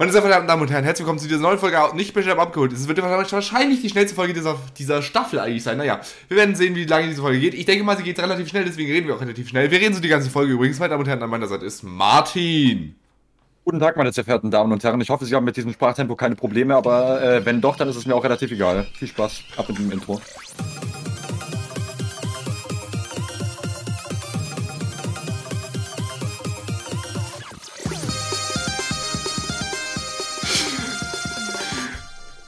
Meine sehr verehrten Damen und Herren, herzlich willkommen zu dieser neuen Folge nicht bestellt abgeholt. Es wird wahrscheinlich die schnellste Folge dieser, dieser Staffel eigentlich sein. Naja, wir werden sehen, wie lange diese Folge geht. Ich denke mal, sie geht relativ schnell, deswegen reden wir auch relativ schnell. Wir reden so die ganze Folge übrigens. Meine Damen und Herren, an meiner Seite ist Martin. Guten Tag, meine sehr verehrten Damen und Herren. Ich hoffe, Sie haben mit diesem Sprachtempo keine Probleme, aber äh, wenn doch, dann ist es mir auch relativ egal. Viel Spaß. Ab mit dem Intro.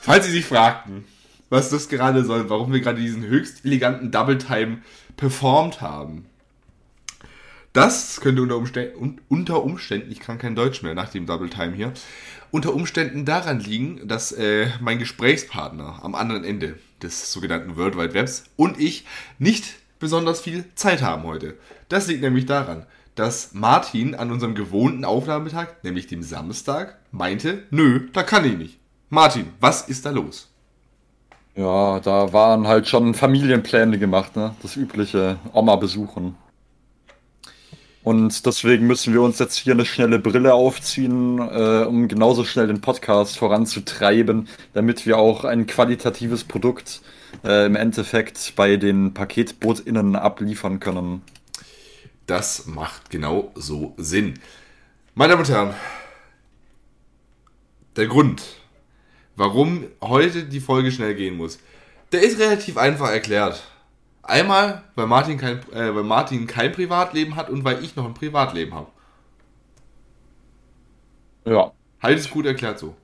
Falls Sie sich fragten, was das gerade soll, warum wir gerade diesen höchst eleganten Double Time performt haben. Das könnte unter Umständen, unter Umständen, ich kann kein Deutsch mehr nach dem Double Time hier, unter Umständen daran liegen, dass äh, mein Gesprächspartner am anderen Ende des sogenannten World Wide Webs und ich nicht besonders viel Zeit haben heute. Das liegt nämlich daran, dass Martin an unserem gewohnten Aufnahmetag, nämlich dem Samstag, meinte, nö, da kann ich nicht. Martin, was ist da los? Ja, da waren halt schon Familienpläne gemacht, ne? Das übliche Oma besuchen. Und deswegen müssen wir uns jetzt hier eine schnelle Brille aufziehen, äh, um genauso schnell den Podcast voranzutreiben, damit wir auch ein qualitatives Produkt äh, im Endeffekt bei den PaketbootInnen abliefern können. Das macht genau so Sinn. Meine Damen und Herren, der Grund, warum heute die Folge schnell gehen muss. Der ist relativ einfach erklärt. Einmal, weil Martin kein, äh, weil Martin kein Privatleben hat und weil ich noch ein Privatleben habe. Ja. Halt es gut erklärt so.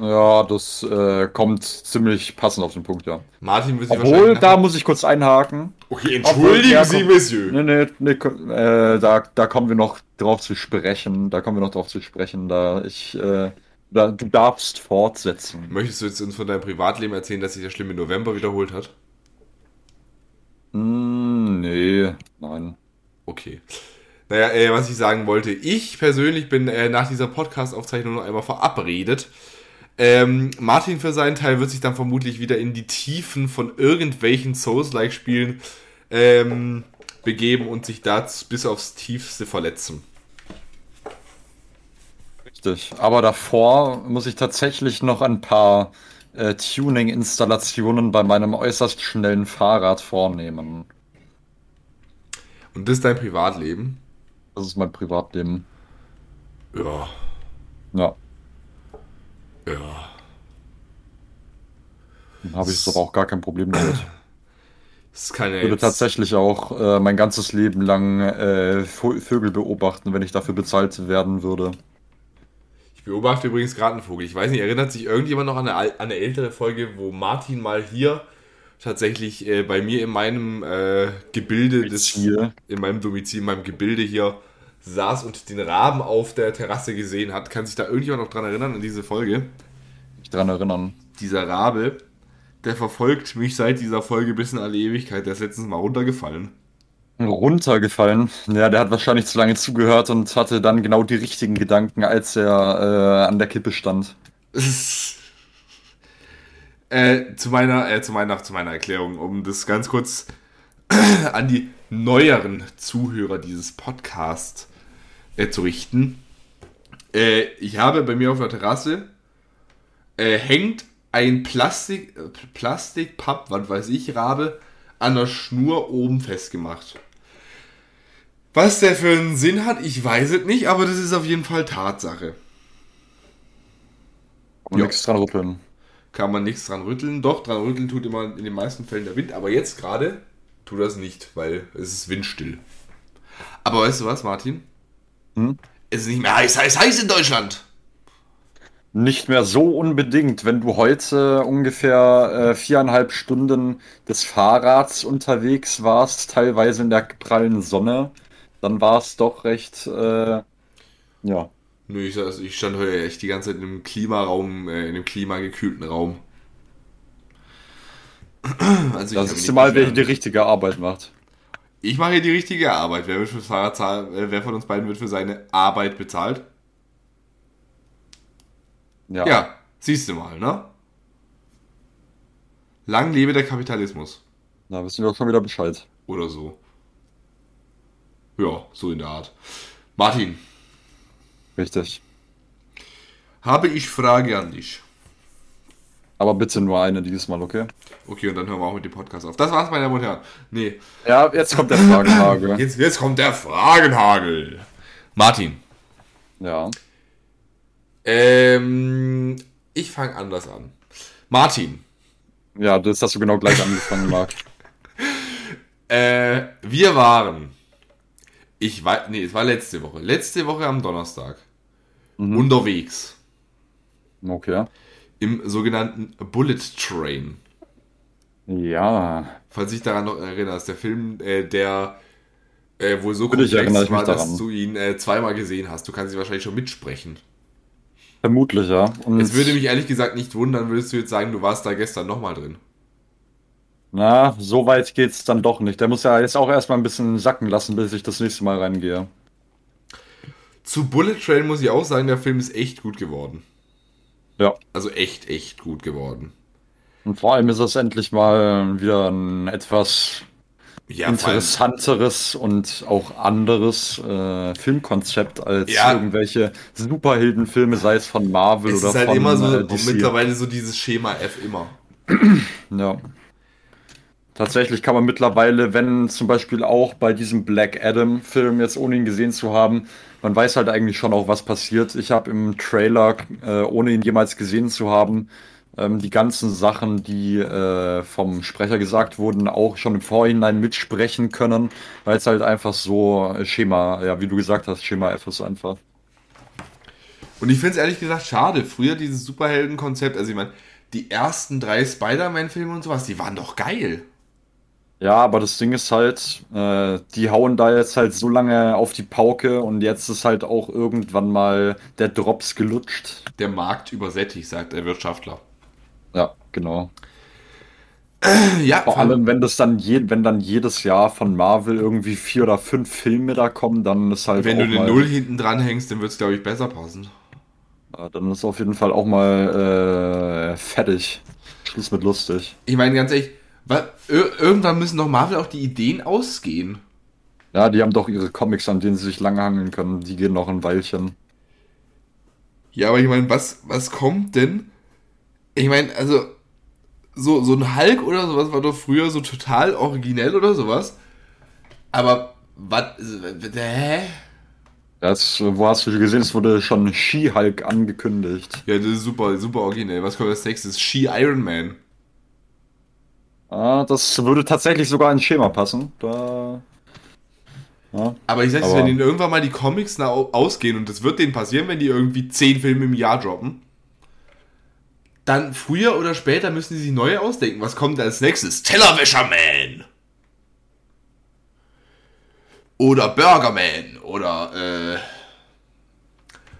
Ja, das äh, kommt ziemlich passend auf den Punkt, ja. Martin wird sich Obwohl, da muss ich kurz einhaken. Okay, entschuldigen Obwohl, Sie, Monsieur. Nee, nee, nee, äh, da, da kommen wir noch drauf zu sprechen. Da kommen wir noch drauf zu sprechen, da ich äh, Du darfst fortsetzen. Möchtest du jetzt uns von deinem Privatleben erzählen, dass sich der schlimme November wiederholt hat? Mm, nee, nein. Okay. Naja, äh, was ich sagen wollte, ich persönlich bin äh, nach dieser Podcast-Aufzeichnung noch einmal verabredet. Ähm, Martin für seinen Teil wird sich dann vermutlich wieder in die Tiefen von irgendwelchen Souls-like-Spielen ähm, begeben und sich da bis aufs Tiefste verletzen. Richtig. Aber davor muss ich tatsächlich noch ein paar äh, Tuning-Installationen bei meinem äußerst schnellen Fahrrad vornehmen. Und das ist dein Privatleben? Das ist mein Privatleben. Ja. Ja. Ja. Dann habe ich aber auch gar kein Problem damit. Das kann ich würde tatsächlich auch äh, mein ganzes Leben lang äh, Vögel beobachten, wenn ich dafür bezahlt werden würde beobachte übrigens gerade einen Vogel. Ich weiß nicht, erinnert sich irgendjemand noch an eine, an eine ältere Folge, wo Martin mal hier tatsächlich äh, bei mir in meinem äh, Gebilde des in meinem Domizil, in meinem Gebilde hier saß und den Raben auf der Terrasse gesehen hat. Kann sich da irgendjemand noch dran erinnern an diese Folge? Mich dran erinnern. Dieser Rabe, der verfolgt mich seit dieser Folge bis in alle Ewigkeit. Der ist letztens mal runtergefallen runtergefallen. Ja, der hat wahrscheinlich zu lange zugehört und hatte dann genau die richtigen Gedanken, als er äh, an der Kippe stand. äh, zu meiner, äh, zu meiner, zu meiner Erklärung, um das ganz kurz an die neueren Zuhörer dieses Podcasts äh, zu richten. Äh, ich habe bei mir auf der Terrasse äh, hängt ein Plastik, Plastikpapp, was weiß ich, Rabe, an der Schnur oben festgemacht. Was der für einen Sinn hat, ich weiß es nicht, aber das ist auf jeden Fall Tatsache. Kann man nichts dran rütteln. Kann man nichts dran rütteln. Doch, dran rütteln tut immer in den meisten Fällen der Wind, aber jetzt gerade tut das nicht, weil es ist windstill. Aber weißt du was, Martin? Hm? Es ist nicht mehr heiß, heiß, heiß in Deutschland. Nicht mehr so unbedingt. Wenn du heute ungefähr äh, viereinhalb Stunden des Fahrrads unterwegs warst, teilweise in der prallen Sonne, dann war es doch recht, äh, ja. Nö, ich, also ich stand heute echt die ganze Zeit in einem Klimaraum, äh, in einem klimagekühlten Raum. Also das ist mal, wer die richtige Arbeit macht. Ich mache hier die richtige Arbeit. Wer, wird fürs Fahrrad zahlen, äh, wer von uns beiden wird für seine Arbeit bezahlt? Ja. Ja, siehst du mal, ne? Lang lebe der Kapitalismus. Na, wissen wir auch schon wieder Bescheid. Oder so. Ja, so in der Art. Martin. Richtig. habe ich Frage an dich. Aber bitte nur eine dieses Mal, okay? Okay, und dann hören wir auch mit dem Podcast auf. Das war's, meine Damen und Herren. Nee, Ja, jetzt kommt der Fragenhagel. jetzt, jetzt kommt der Fragenhagel. Martin, Ja. ähm, ich fange anders an. Martin, Ja, das hast du genau gleich angefangen, Marc. äh, wir waren, ich weiß, nee, es war letzte Woche, letzte Woche am Donnerstag, unterwegs Okay. im sogenannten Bullet Train. Ja. Falls dich daran noch erinnerst, der Film, äh, der äh, wohl so Natürlich erinnere ich war, dass du ihn äh, zweimal gesehen hast. Du kannst ihn wahrscheinlich schon mitsprechen. Vermutlich, ja. Und Es würde mich ehrlich gesagt nicht wundern, würdest du jetzt sagen, du warst da gestern nochmal drin. Na, so weit geht's dann doch nicht. Der muss ja jetzt auch erstmal ein bisschen sacken lassen, bis ich das nächste Mal reingehe. Zu Bullet Train muss ich auch sagen, der Film ist echt gut geworden. Ja. Also echt, echt gut geworden. Und vor allem ist es endlich mal wieder ein etwas Ja, interessanteres und auch anderes äh, Filmkonzept als Ja. irgendwelche Superheldenfilme, sei es von Marvel es oder ist halt von immer so, äh, DC. mittlerweile so dieses Schema F immer. Ja. Tatsächlich kann man mittlerweile, wenn zum Beispiel auch bei diesem Black Adam Film, jetzt ohne ihn gesehen zu haben, man weiß halt eigentlich schon auch, was passiert. Ich habe im Trailer, äh, ohne ihn jemals gesehen zu haben, ähm, die ganzen Sachen, die äh, vom Sprecher gesagt wurden, auch schon im Vorhinein mitsprechen können, weil es halt einfach so äh, Schema, ja, wie du gesagt hast, Schema F ist einfach. Und ich finde es ehrlich gesagt schade. Früher dieses Superhelden-Konzept, also ich meine, die ersten drei Spider-Man-Filme und sowas, die waren doch geil. Ja, aber das Ding ist halt, äh, die hauen da jetzt halt so lange auf die Pauke und jetzt ist halt auch irgendwann mal der Drops gelutscht. Der Markt übersättigt, sagt der Wirtschaftler. Ja, genau. Ja, Vor allem, wenn das dann je, wenn dann jedes Jahr von Marvel irgendwie vier oder fünf Filme da kommen, dann ist halt wenn du eine Null hinten dran hängst, dann wird es, glaube ich, besser passen. äh, dann ist auf jeden Fall auch mal äh, fertig. Schluss mit lustig. Ich meine, ganz ehrlich, ir irgendwann müssen doch Marvel auch die Ideen ausgehen. Ja, die haben doch ihre Comics, an denen sie sich lange hangeln können. Die gehen noch ein Weilchen. Ja, aber ich meine, was, was kommt denn? Ich meine, also, so, so ein Hulk oder sowas war doch früher so total originell oder sowas. Aber, was, hä? Das, wo hast du gesehen, es wurde schon She-Hulk angekündigt. Ja, das ist super, super originell. Was kommt als nächstes? She-Iron Man. Ah, das würde tatsächlich sogar ins Schema passen. Da. Ja. Aber ich sag's dir, wenn ihnen irgendwann mal die Comics ausgehen, und das wird denen passieren, wenn die irgendwie 10 Filme im Jahr droppen, dann früher oder später müssen die sich neue ausdenken. Was kommt als nächstes? Tellerwäscherman! Oder Burgerman! Oder, äh.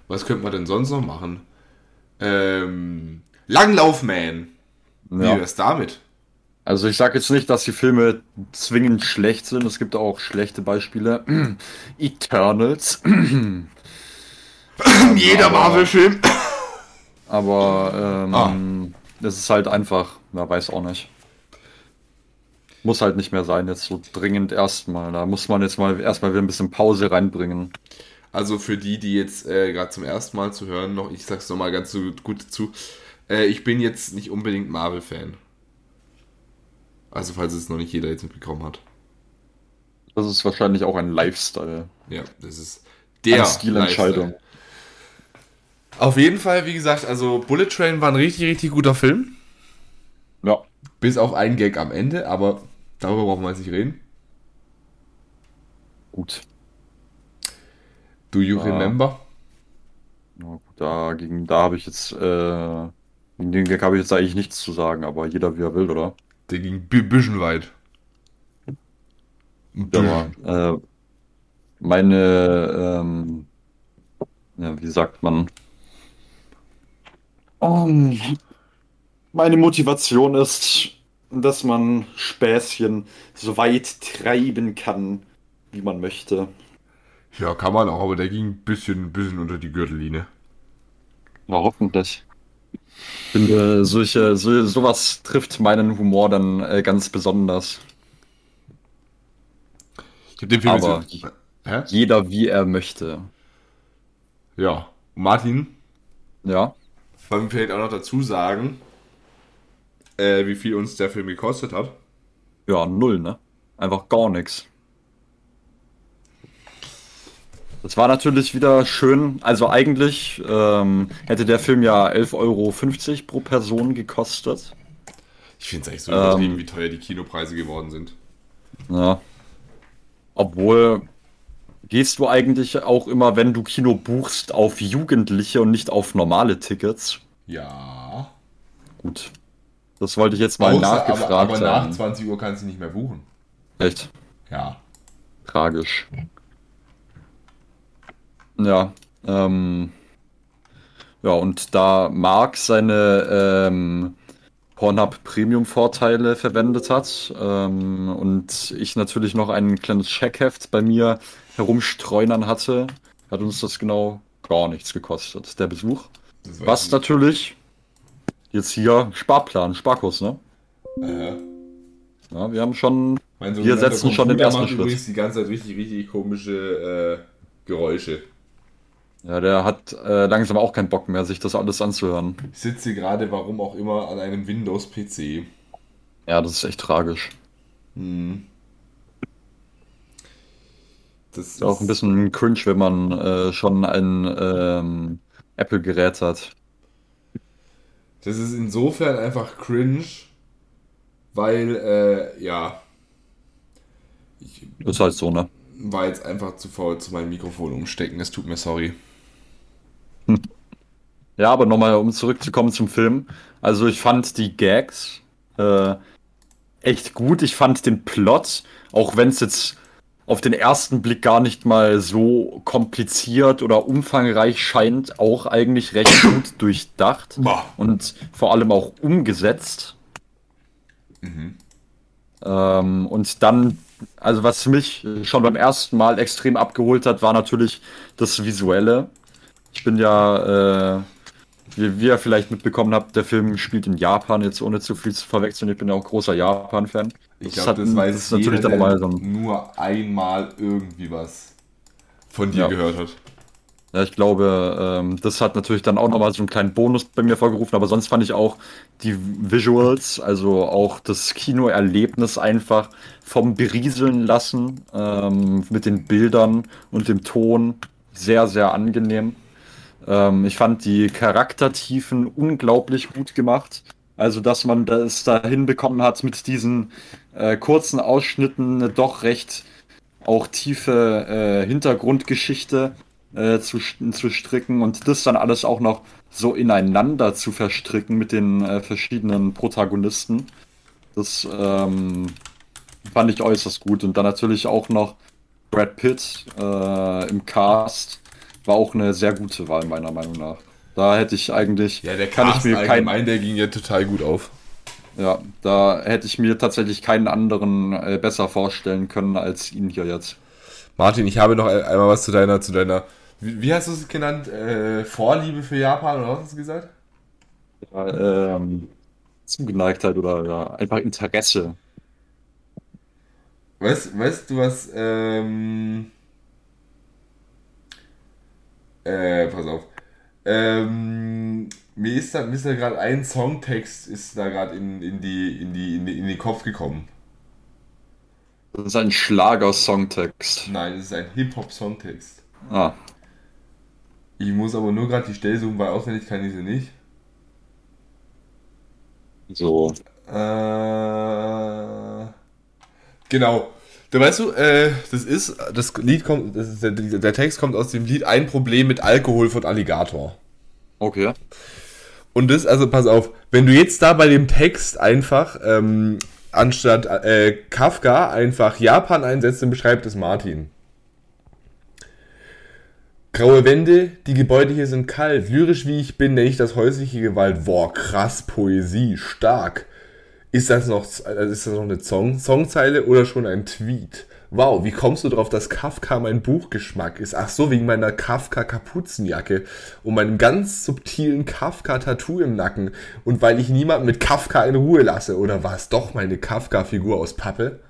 Was könnte man denn sonst noch machen? Ähm. Langlaufman! Wie Ja. wär's damit? Also ich sage jetzt nicht, dass die Filme zwingend schlecht sind. Es gibt auch schlechte Beispiele. Eternals. Jeder Marvel-Film! Aber ähm, Ah. das ist halt einfach, man weiß auch nicht. Muss halt nicht mehr sein, jetzt so dringend erstmal. Da muss man jetzt mal erstmal wieder ein bisschen Pause reinbringen. Also für die, die jetzt äh, gerade zum ersten Mal zu hören, noch, ich sag's nochmal ganz so gut zu, äh, ich bin jetzt nicht unbedingt Marvel-Fan. Also falls es noch nicht jeder jetzt mitbekommen hat. Das ist wahrscheinlich auch ein Lifestyle. Ja, das ist der Stilentscheidung. Auf jeden Fall, wie gesagt, also Bullet Train war ein richtig, richtig guter Film. Ja. Bis auf einen Gag am Ende, aber darüber brauchen wir jetzt nicht reden. Gut. Do you Ja. remember? Gut, dagegen, da habe ich jetzt, äh, gegen den Gag habe ich jetzt eigentlich nichts zu sagen, aber jeder wie er will, oder? Der ging ein bisschen weit. Ja, äh, meine, ähm, ja, wie sagt man? Um, meine Motivation ist, dass man Späßchen so weit treiben kann, wie man möchte. Ja, kann man auch, aber der ging ein bisschen, ein bisschen unter die Gürtellinie. Ja, hoffentlich. Ich finde, solche, so, sowas trifft meinen Humor dann äh, ganz besonders. Ich habe den Film Aber-. Hä? Jeder wie er möchte. Ja. Martin, Ja. Wollen wir vielleicht auch noch dazu sagen, äh, wie viel uns der Film gekostet hat? Ja, null, ne? Einfach gar nichts. Das war natürlich wieder schön. Also eigentlich ähm, hätte der Film ja 11,50 Euro pro Person gekostet. Ich finde es eigentlich so übertrieben, wie teuer die Kinopreise geworden sind. Ja. Obwohl, gehst du eigentlich auch immer, wenn du Kino buchst, auf Jugendliche und nicht auf normale Tickets? Ja. Gut. Das wollte ich jetzt mal Außer- nachgefragt aber, aber nach haben. 20 Uhr kannst du nicht mehr buchen. Echt Ja. tragisch. Ja, ähm, ja, und da Mark seine ähm, Pornhub Premium Vorteile verwendet hat ähm, und ich natürlich noch ein kleines Checkheft bei mir herumstreunern hatte, hat uns das genau gar nichts gekostet, der Besuch. Was ich natürlich jetzt hier Sparplan, Sparkurs, ne? Äh, Ja, wir haben schon, mein Wir setzen schon den ersten Schritt. übrigens die ganze Zeit richtig, richtig komische äh, Geräusche. Ja, der hat äh, langsam auch keinen Bock mehr, sich das alles anzuhören. Ich sitze gerade, warum auch immer, an einem Windows-PC. Ja, das ist echt tragisch. Hm. Das Ist auch ein bisschen cringe, wenn man äh, schon ein ähm, Apple-Gerät hat. Das ist insofern einfach cringe, weil, äh, ja. Ich Ist halt so, ne? war jetzt einfach zu faul zu meinem Mikrofon umstecken. Es tut mir sorry. Ja, aber nochmal, um zurückzukommen zum Film. Also ich fand die Gags äh, echt gut. Ich fand den Plot, auch wenn es jetzt auf den ersten Blick gar nicht mal so kompliziert oder umfangreich scheint, auch eigentlich recht gut durchdacht Boah. und vor allem auch umgesetzt. Ähm, und dann, also was mich schon beim ersten Mal extrem abgeholt hat, war natürlich das Visuelle. Ich bin ja, äh, wie, wie ihr vielleicht mitbekommen habt, der Film spielt in Japan, jetzt ohne zu viel zu verwechseln. Ich bin ja auch großer Japan-Fan. Ich glaube, das weiß das ist jeder, natürlich dann der nochmal so ein- nur einmal irgendwie was von dir Ja. gehört hat. Ja, ich glaube, ähm, das hat natürlich dann auch nochmal so einen kleinen Bonus bei mir vorgerufen, aber sonst fand ich auch die Visuals, also auch das Kinoerlebnis einfach vom Berieseln lassen ähm, mit den Bildern und dem Ton sehr, sehr angenehm. Ähm, ich fand die Charaktertiefen unglaublich gut gemacht. Also, dass man das da hinbekommen hat, mit diesen äh, kurzen Ausschnitten eine doch recht auch tiefe äh, Hintergrundgeschichte äh, zu, zu stricken und das dann alles auch noch so ineinander zu verstricken mit den äh, verschiedenen Protagonisten. Das ähm, fand ich äußerst gut. Und dann natürlich auch noch Brad Pitt äh, im Cast war auch eine sehr gute Wahl, meiner Meinung nach. Da hätte ich eigentlich, Ja, der kann Cast ich mir kein, allgemein, der ging ja total gut auf. ja, da hätte ich mir tatsächlich keinen anderen äh, besser vorstellen können als ihn hier jetzt. Martin, ich habe noch ein- einmal was zu deiner, zu deiner, wie, wie hast du es genannt? Äh, Vorliebe für Japan oder was hast du gesagt? Ja, ähm, Zugeneigtheit oder ja, einfach Interesse. Weißt, weißt du was, ähm, äh, pass auf. Ähm, mir ist da, mir ist da gerade ein Songtext ist da gerade in, in, die, in, die, in, die, in den Kopf gekommen. Das ist ein Schlager-Songtext. Nein, es ist ein Hip-Hop-Songtext. Ah, Ich muss aber nur gerade die Stelle suchen, weil auswendig kann ich sie nicht. so. Äh, genau. Da weißt du, äh, das ist, das Lied kommt, das ist, der, der Text kommt aus dem Lied Ein Problem mit Alkohol von Alligator. Okay. Und das, also pass auf, wenn du jetzt da bei dem Text einfach ähm, anstatt äh, Kafka einfach Japan einsetzt, dann beschreibt es Martin. Graue Wände, die Gebäude hier sind kalt. Lyrisch wie ich bin, nenne ich das häusliche Gewalt. Boah, krass, Poesie, stark. Ist das noch, also ist das noch eine Song, Songzeile oder schon ein Tweet? Wow, wie kommst du drauf, dass Kafka mein Buchgeschmack ist? Ach so, wegen meiner Kafka-Kapuzenjacke und meinem ganz subtilen Kafka-Tattoo im Nacken und weil ich niemanden mit Kafka in Ruhe lasse. Oder war es doch meine Kafka-Figur aus Pappe?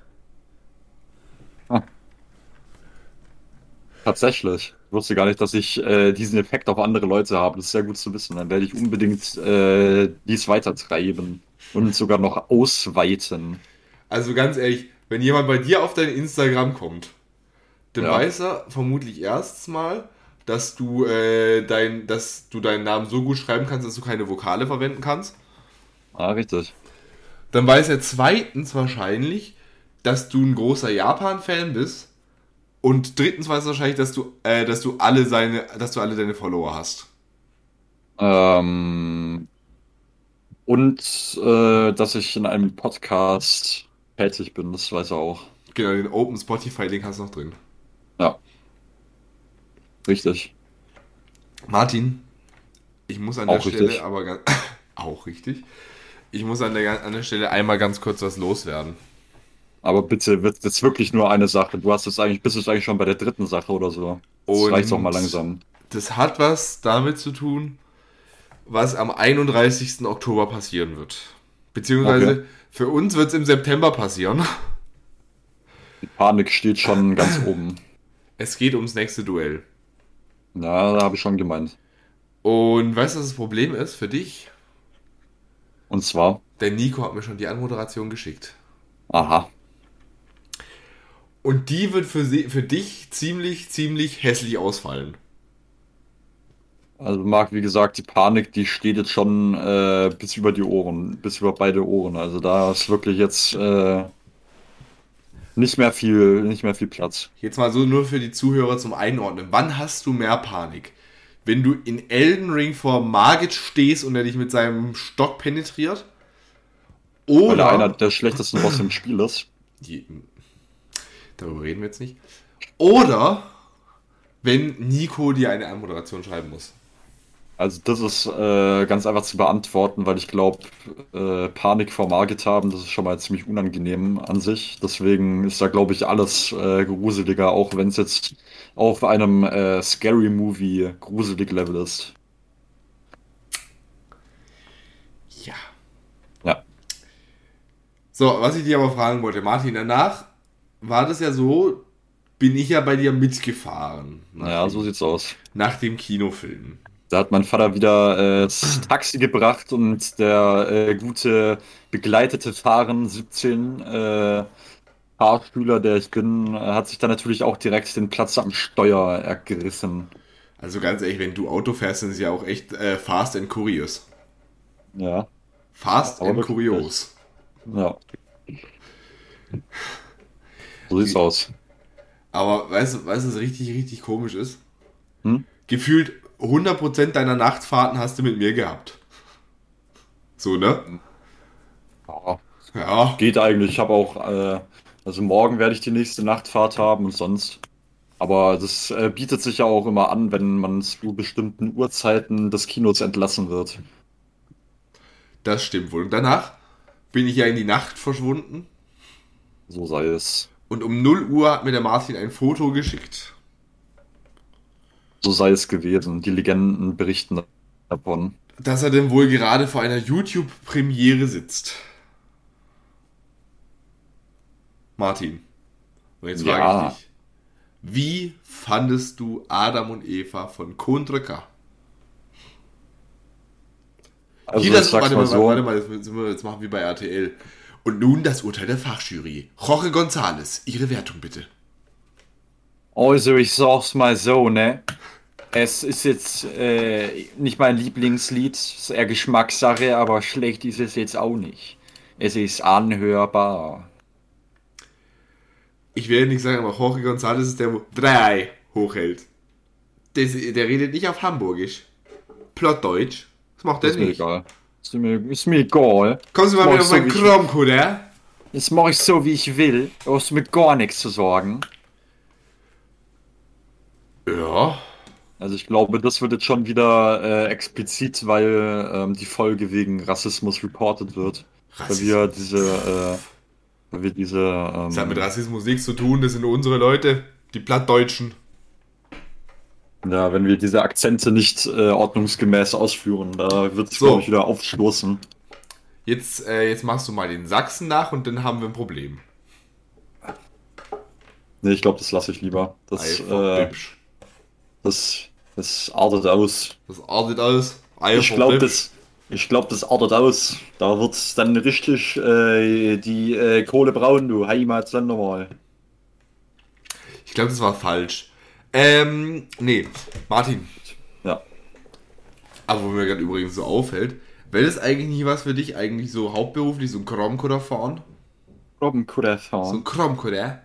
Tatsächlich. Ich wusste gar nicht, dass ich äh, diesen Effekt auf andere Leute habe. Das ist sehr gut zu wissen. Dann werde ich unbedingt äh, dies weitertreiben und sogar noch ausweiten. Also ganz ehrlich, wenn jemand bei dir auf dein Instagram kommt, dann Ja. weiß er vermutlich erstens mal, dass du, äh, dein, dass du deinen Namen so gut schreiben kannst, dass du keine Vokale verwenden kannst. Ah, richtig. Dann weiß er zweitens wahrscheinlich, dass du ein großer Japan-Fan bist. Und drittens weiß er wahrscheinlich, dass du, äh, dass du alle seine, dass du alle deine Follower hast. Ähm, und äh, dass ich in einem Podcast tätig bin, das weiß er auch. Genau, den Open Spotify-Link hast du noch drin. Ja. Richtig. Martin, ich muss an der Auch Stelle richtig. aber ganz, auch richtig. Ich muss an der, an der Stelle einmal ganz kurz was loswerden. Aber bitte, wird jetzt wirklich nur eine Sache. Du hast jetzt eigentlich, bist jetzt eigentlich schon bei der dritten Sache oder so. Das Und- reicht doch mal langsam. Das hat was damit zu tun, was am 31. Oktober passieren wird. Beziehungsweise Okay. für uns wird es im September passieren. Die Panik steht schon ganz oben. Es geht ums nächste Duell. Ja, da habe ich schon gemeint. Und weißt du, was das Problem ist für dich? Und zwar, Der Nico hat mir schon die Anmoderation geschickt. aha, Und die wird für, sie, für dich ziemlich, ziemlich hässlich ausfallen. Also Marc, wie gesagt, die Panik, die steht jetzt schon äh, bis über die Ohren, bis über beide Ohren. Also da ist wirklich jetzt äh, nicht mehr viel, nicht mehr viel Platz. Jetzt mal so nur für die Zuhörer zum Einordnen. Wann hast du mehr Panik? Wenn du in Elden Ring vor Margit stehst und er dich mit seinem Stock penetriert? Weil er Oder. einer der schlechtesten Boss im Spiel ist. Die, darüber reden wir jetzt nicht. Oder wenn Nico dir eine Anmoderation schreiben muss. Also das ist äh, ganz einfach zu beantworten, weil ich glaube, äh, Panik vor Margit haben, das ist schon mal ziemlich unangenehm an sich. Deswegen ist da, glaube ich, alles äh, gruseliger, auch wenn es jetzt auf einem äh, Scary Movie gruselig Level ist. Ja. Ja. So, was ich dir aber fragen wollte, Martin, danach war das ja so, bin ich ja bei dir mitgefahren. Ja, dem, so sieht's aus. nach dem Kinofilm. Da hat mein Vater wieder äh, das Taxi gebracht und der äh, gute begleitete Fahren 17 äh, Fahrschüler, der ich bin, hat sich dann natürlich auch direkt den Platz am Steuer ergriffen. Also ganz ehrlich, wenn du Auto fährst, sind sie ja auch echt äh, fast and curious. Ja, Fast Aber and curious. ja. So sieht's aus. Aber weißt du, weißt du, was richtig, richtig komisch ist? Hm? Gefühlt 100% deiner Nachtfahrten hast du mit mir gehabt. So, ne? Ja, Ja. geht eigentlich. Ich habe auch, äh, also morgen werde ich die nächste Nachtfahrt haben und sonst. Aber das äh, bietet sich ja auch immer an, wenn man zu bestimmten Uhrzeiten des Kinos entlassen wird. Das stimmt wohl. Und danach bin ich ja in die Nacht verschwunden. So sei es. Und um 0 Uhr hat mir der Martin ein Foto geschickt. So sei es gewesen. Die Legenden berichten davon. Dass er denn wohl gerade vor einer YouTube-Premiere sitzt. Martin. Und jetzt frage Ja. ich dich. Wie fandest du Adam und Eva von Contre K? Also ich das, warte, mal so. warte mal, wir jetzt machen wir bei RTL. Und nun das Urteil der Fachjury. Jorge González, Ihre Wertung bitte. Also ich sag's mal so, ne? Es ist jetzt äh, nicht mein Lieblingslied, ist eher Geschmackssache, aber schlecht ist es jetzt auch nicht. Es ist anhörbar. Ich werde nicht sagen, aber Jorge González ist der, wo drei hochhält. Das, der redet nicht auf Hamburgisch. Plattdeutsch. Das macht er Ist mir nicht. egal. Ist mir, ist mir egal. Kommst du mal wieder auf so, meinen Kronk, oder? Jetzt mache ich so, wie ich will. Du hast mir gar nichts zu sagen. Ja. Also ich glaube, das wird jetzt schon wieder äh, explizit, weil ähm, die Folge wegen Rassismus reported wird. Weil wir diese, äh, weil wir diese, ähm, Das hat mit Rassismus nichts zu tun, das sind unsere Leute, die Plattdeutschen. ja, wenn wir diese Akzente nicht äh, ordnungsgemäß ausführen, da wird es, So. glaube ich, wieder aufstoßen. Jetzt, äh, jetzt machst du mal den Sachsen nach und dann haben wir ein Problem. Nee, ich glaube, das lasse ich lieber. Das, Einfach äh, hübsch. Das, das artet aus. Das artet aus. Eier Ich glaube, das, ich glaub, das artet aus. Da wird dann richtig äh, die äh, Kohle braun, du Heimatländer mal. Ich glaube, das war falsch. Ähm, nee. Martin, Ja. aber wo mir gerade übrigens so auffällt, wäre das eigentlich nicht was für dich, eigentlich so hauptberuflich, so ein Kromkutter fahren? So fahren. ein Kromkutter?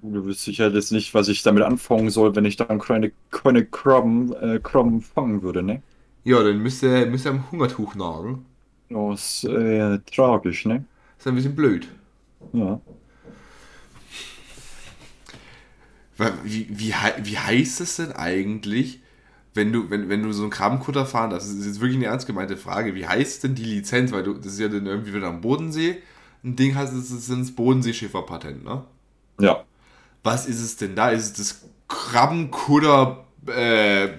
Du wüsstest sicher jetzt nicht, was ich damit anfangen soll, wenn ich dann keine, keine Krabben, äh, Krabben fangen würde, ne? Ja, dann müsste müsst ihr am Hungertuch nagen. Das ist äh, tragisch, ne? ist ein bisschen blöd. Ja. Wie, wie, wie heißt es denn eigentlich, wenn du, wenn, wenn du so einen Krabbenkutter fahren darfst? Das ist jetzt wirklich eine ernst gemeinte Frage. Wie heißt denn die Lizenz? Weil du, das ist ja dann irgendwie wieder am Bodensee. Ein Ding heißt, es ist das Bodenseeschifferpatent, ne? Ja. Was ist es denn da? Ist es das Krabbenkutter äh,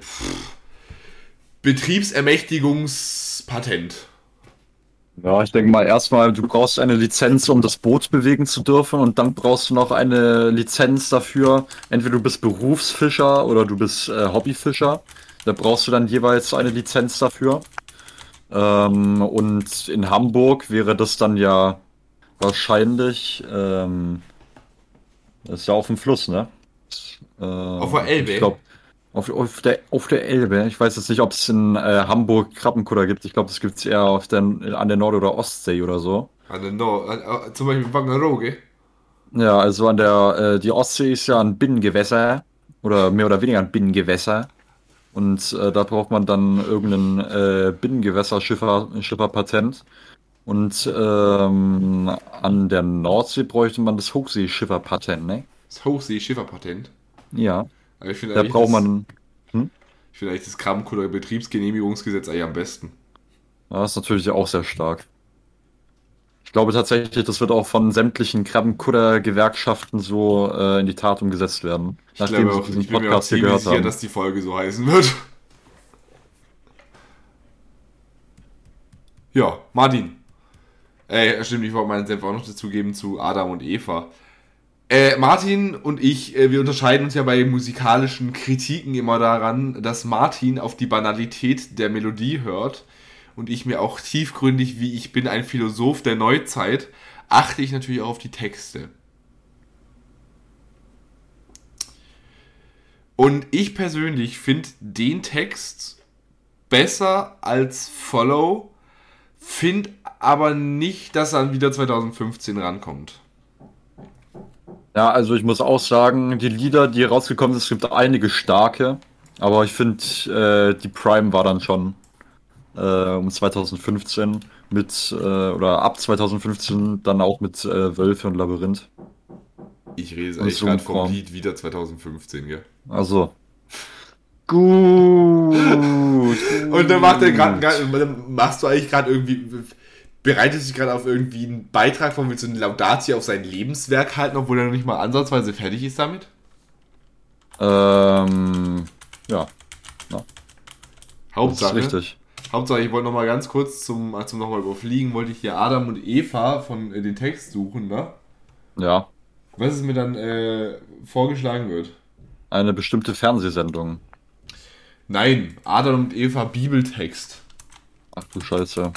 Betriebsermächtigungspatent? Ja, ich denke mal erstmal, du brauchst eine Lizenz, um das Boot bewegen zu dürfen und dann brauchst du noch eine Lizenz dafür. Entweder du bist Berufsfischer oder du bist äh, Hobbyfischer. Da brauchst du dann jeweils eine Lizenz dafür. Ähm, und in Hamburg wäre das dann ja wahrscheinlich, ähm, das ist ja auf dem Fluss, ne? Äh, auf der Elbe? Ich glaub, auf, auf, der, auf der Elbe. Ich weiß jetzt nicht, ob es in äh, Hamburg Krabbenkutter gibt. Ich glaube, das gibt es eher auf der, an der Nord- oder Ostsee oder so. An der Nord, äh, äh, zum Beispiel Wangerooge. Ja, also an der, äh, die Ostsee ist ja ein Binnengewässer oder mehr oder weniger ein Binnengewässer. Und äh, da braucht man dann irgendein äh, Binnengewässer-Schifferpatent. Und ähm, an der Nordsee bräuchte man das Hochseeschifferpatent, ne? Das Hochseeschifferpatent. Ja, Aber ich finde da braucht das- man. Ich finde eigentlich das Krabbenkutter Betriebsgenehmigungsgesetz eigentlich am besten. Ja, das ist natürlich auch sehr stark. Ich glaube tatsächlich, das wird auch von sämtlichen Krabbenkutter-Gewerkschaften so äh, in die Tat umgesetzt werden. Ich nachdem glaube auch, ich bin mir auch Podcast ziemlich sicher, haben. dass die Folge so heißen wird. Ja, Martin. Äh, stimmt, ich wollte meinen Senf auch noch dazugeben zu Adam und Eva. Äh, Martin und ich, äh, wir unterscheiden uns ja bei musikalischen Kritiken immer daran, dass Martin auf die Banalität der Melodie hört und ich mir auch tiefgründig, wie ich bin, ein Philosoph der Neuzeit, achte ich natürlich auch auf die Texte. Und ich persönlich finde den Text besser als Follow, finde aber nicht, dass er wieder 2015 rankommt. Ja, also ich muss auch sagen, die Lieder, die rausgekommen sind, es gibt einige starke, aber ich finde, äh, die Prime war dann schon äh, um 2015 mit, äh, oder ab 2015 dann auch mit äh, Wölfe und Labyrinth. Ich rede eigentlich gerade vom. Lied wieder 2015, gell? Also. Gut. Und dann macht er gerade, dann machst du eigentlich gerade irgendwie, bereitest dich gerade auf irgendwie einen Beitrag von willst du eine Laudatie auf sein Lebenswerk halten, obwohl er noch nicht mal ansatzweise fertig ist damit? Ähm, ja, das Hauptsache. ist richtig. Hauptsache, ich wollte noch mal ganz kurz zum, zum nochmal überfliegen, wollte ich hier Adam und Eva von äh, den Text suchen, ne? Ja, Was es mir dann äh, vorgeschlagen wird. eine bestimmte Fernsehsendung. Nein, Adam und Eva Bibeltext. Ach du Scheiße.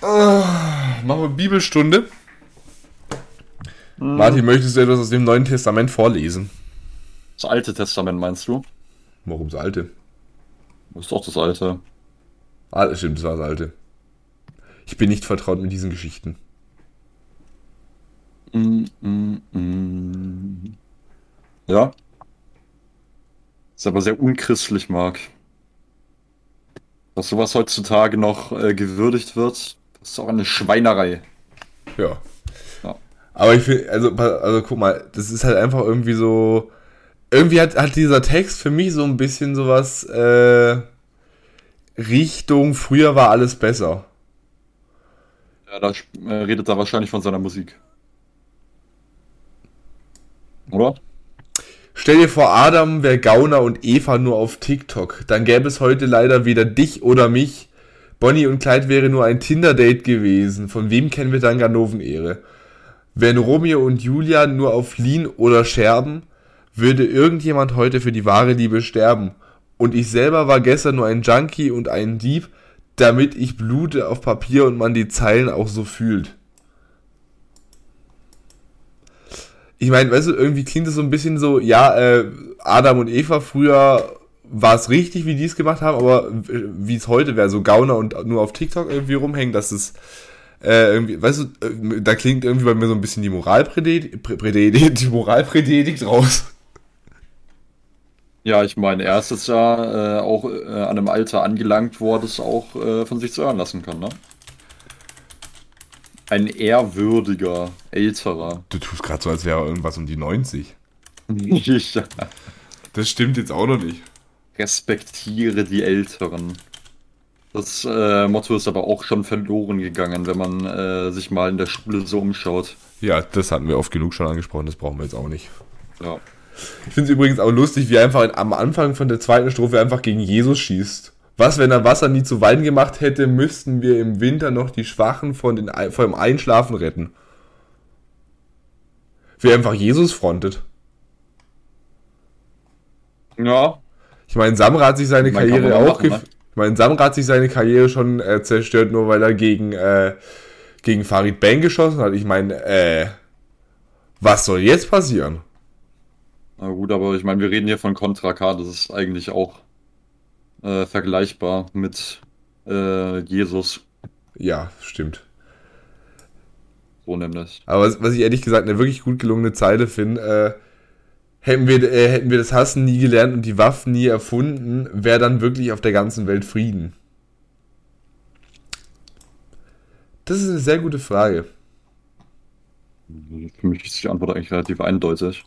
Machen wir Bibelstunde. Martin, möchtest du etwas aus dem Neuen Testament vorlesen? Das Alte Testament meinst du? Warum das Alte? Das ist doch das Alte. Ah, stimmt, das war das Alte. Ich bin nicht vertraut mit diesen Geschichten. Mm, mm, mm. Ja. Ist aber sehr unchristlich, Marc. Dass sowas heutzutage noch äh, gewürdigt wird, ist auch eine Schweinerei. Ja. Ja. Aber ich finde, also, also guck mal, das ist halt einfach irgendwie so. Irgendwie hat, hat dieser Text für mich so ein bisschen sowas äh, Richtung, früher war alles besser. Ja, da äh, redet er wahrscheinlich von seiner Musik. Oder? Stell dir vor, Adam wäre Gauner und Eva nur auf TikTok. Dann gäbe es heute leider weder dich oder mich. Bonnie und Clyde wäre nur ein Tinder-Date gewesen. Von wem kennen wir dann Ganoven-Ehre? Wären Romeo und Julia nur auf Lean oder Scherben, würde irgendjemand heute für die wahre Liebe sterben. Und ich selber war gestern nur ein Junkie und ein Dieb, damit ich blute auf Papier und man die Zeilen auch so fühlt. Ich meine, weißt du, irgendwie klingt es so ein bisschen so, ja, äh, Adam und Eva früher war es richtig, wie die es gemacht haben, aber wie es heute wäre, so Gauner und nur auf TikTok irgendwie rumhängen, dass es äh, irgendwie, weißt du, äh, da klingt irgendwie bei mir so ein bisschen die Moralpredigt, Predigt, die Moralpredigt raus. Ja, ich meine, er ist jetzt ja äh, auch äh, an einem Alter angelangt, wo er das auch äh, von sich zu hören lassen kann, ne? Ein ehrwürdiger, älterer. Du tust gerade so, als wäre er irgendwas um die 90. Ich Das stimmt jetzt auch noch nicht. Respektiere die Älteren. Das äh, Motto ist aber auch schon verloren gegangen, wenn man äh, sich mal in der Schule so umschaut. Ja, das hatten wir oft genug schon angesprochen, das brauchen wir jetzt auch nicht. Ja. Ich finde es übrigens auch lustig, wie er einfach am Anfang von der zweiten Strophe einfach gegen Jesus schießt. Was, wenn er Wasser nie zu Wein gemacht hätte, müssten wir im Winter noch die Schwachen von den, vor dem Einschlafen retten. Wie einfach Jesus frontet. Ja, Ich meine, Samra hat sich seine Man Karriere auch machen, ne? Ich meine, Samra hat sich seine Karriere schon äh, zerstört, nur weil er gegen, äh, gegen Farid Bang geschossen hat. Ich meine, äh, was soll jetzt passieren? na gut, aber ich meine, wir reden hier von Contra K, das ist eigentlich auch äh, vergleichbar mit äh, Jesus, Ja, stimmt. so nämlich. Aber was, was ich ehrlich gesagt eine wirklich gut gelungene Zeile finde, äh, hätten, wir, äh, hätten wir das Hassen nie gelernt und die Waffen nie erfunden, wäre dann wirklich auf der ganzen Welt Frieden? Das ist eine sehr gute Frage. Für mich ist die Antwort eigentlich relativ eindeutig.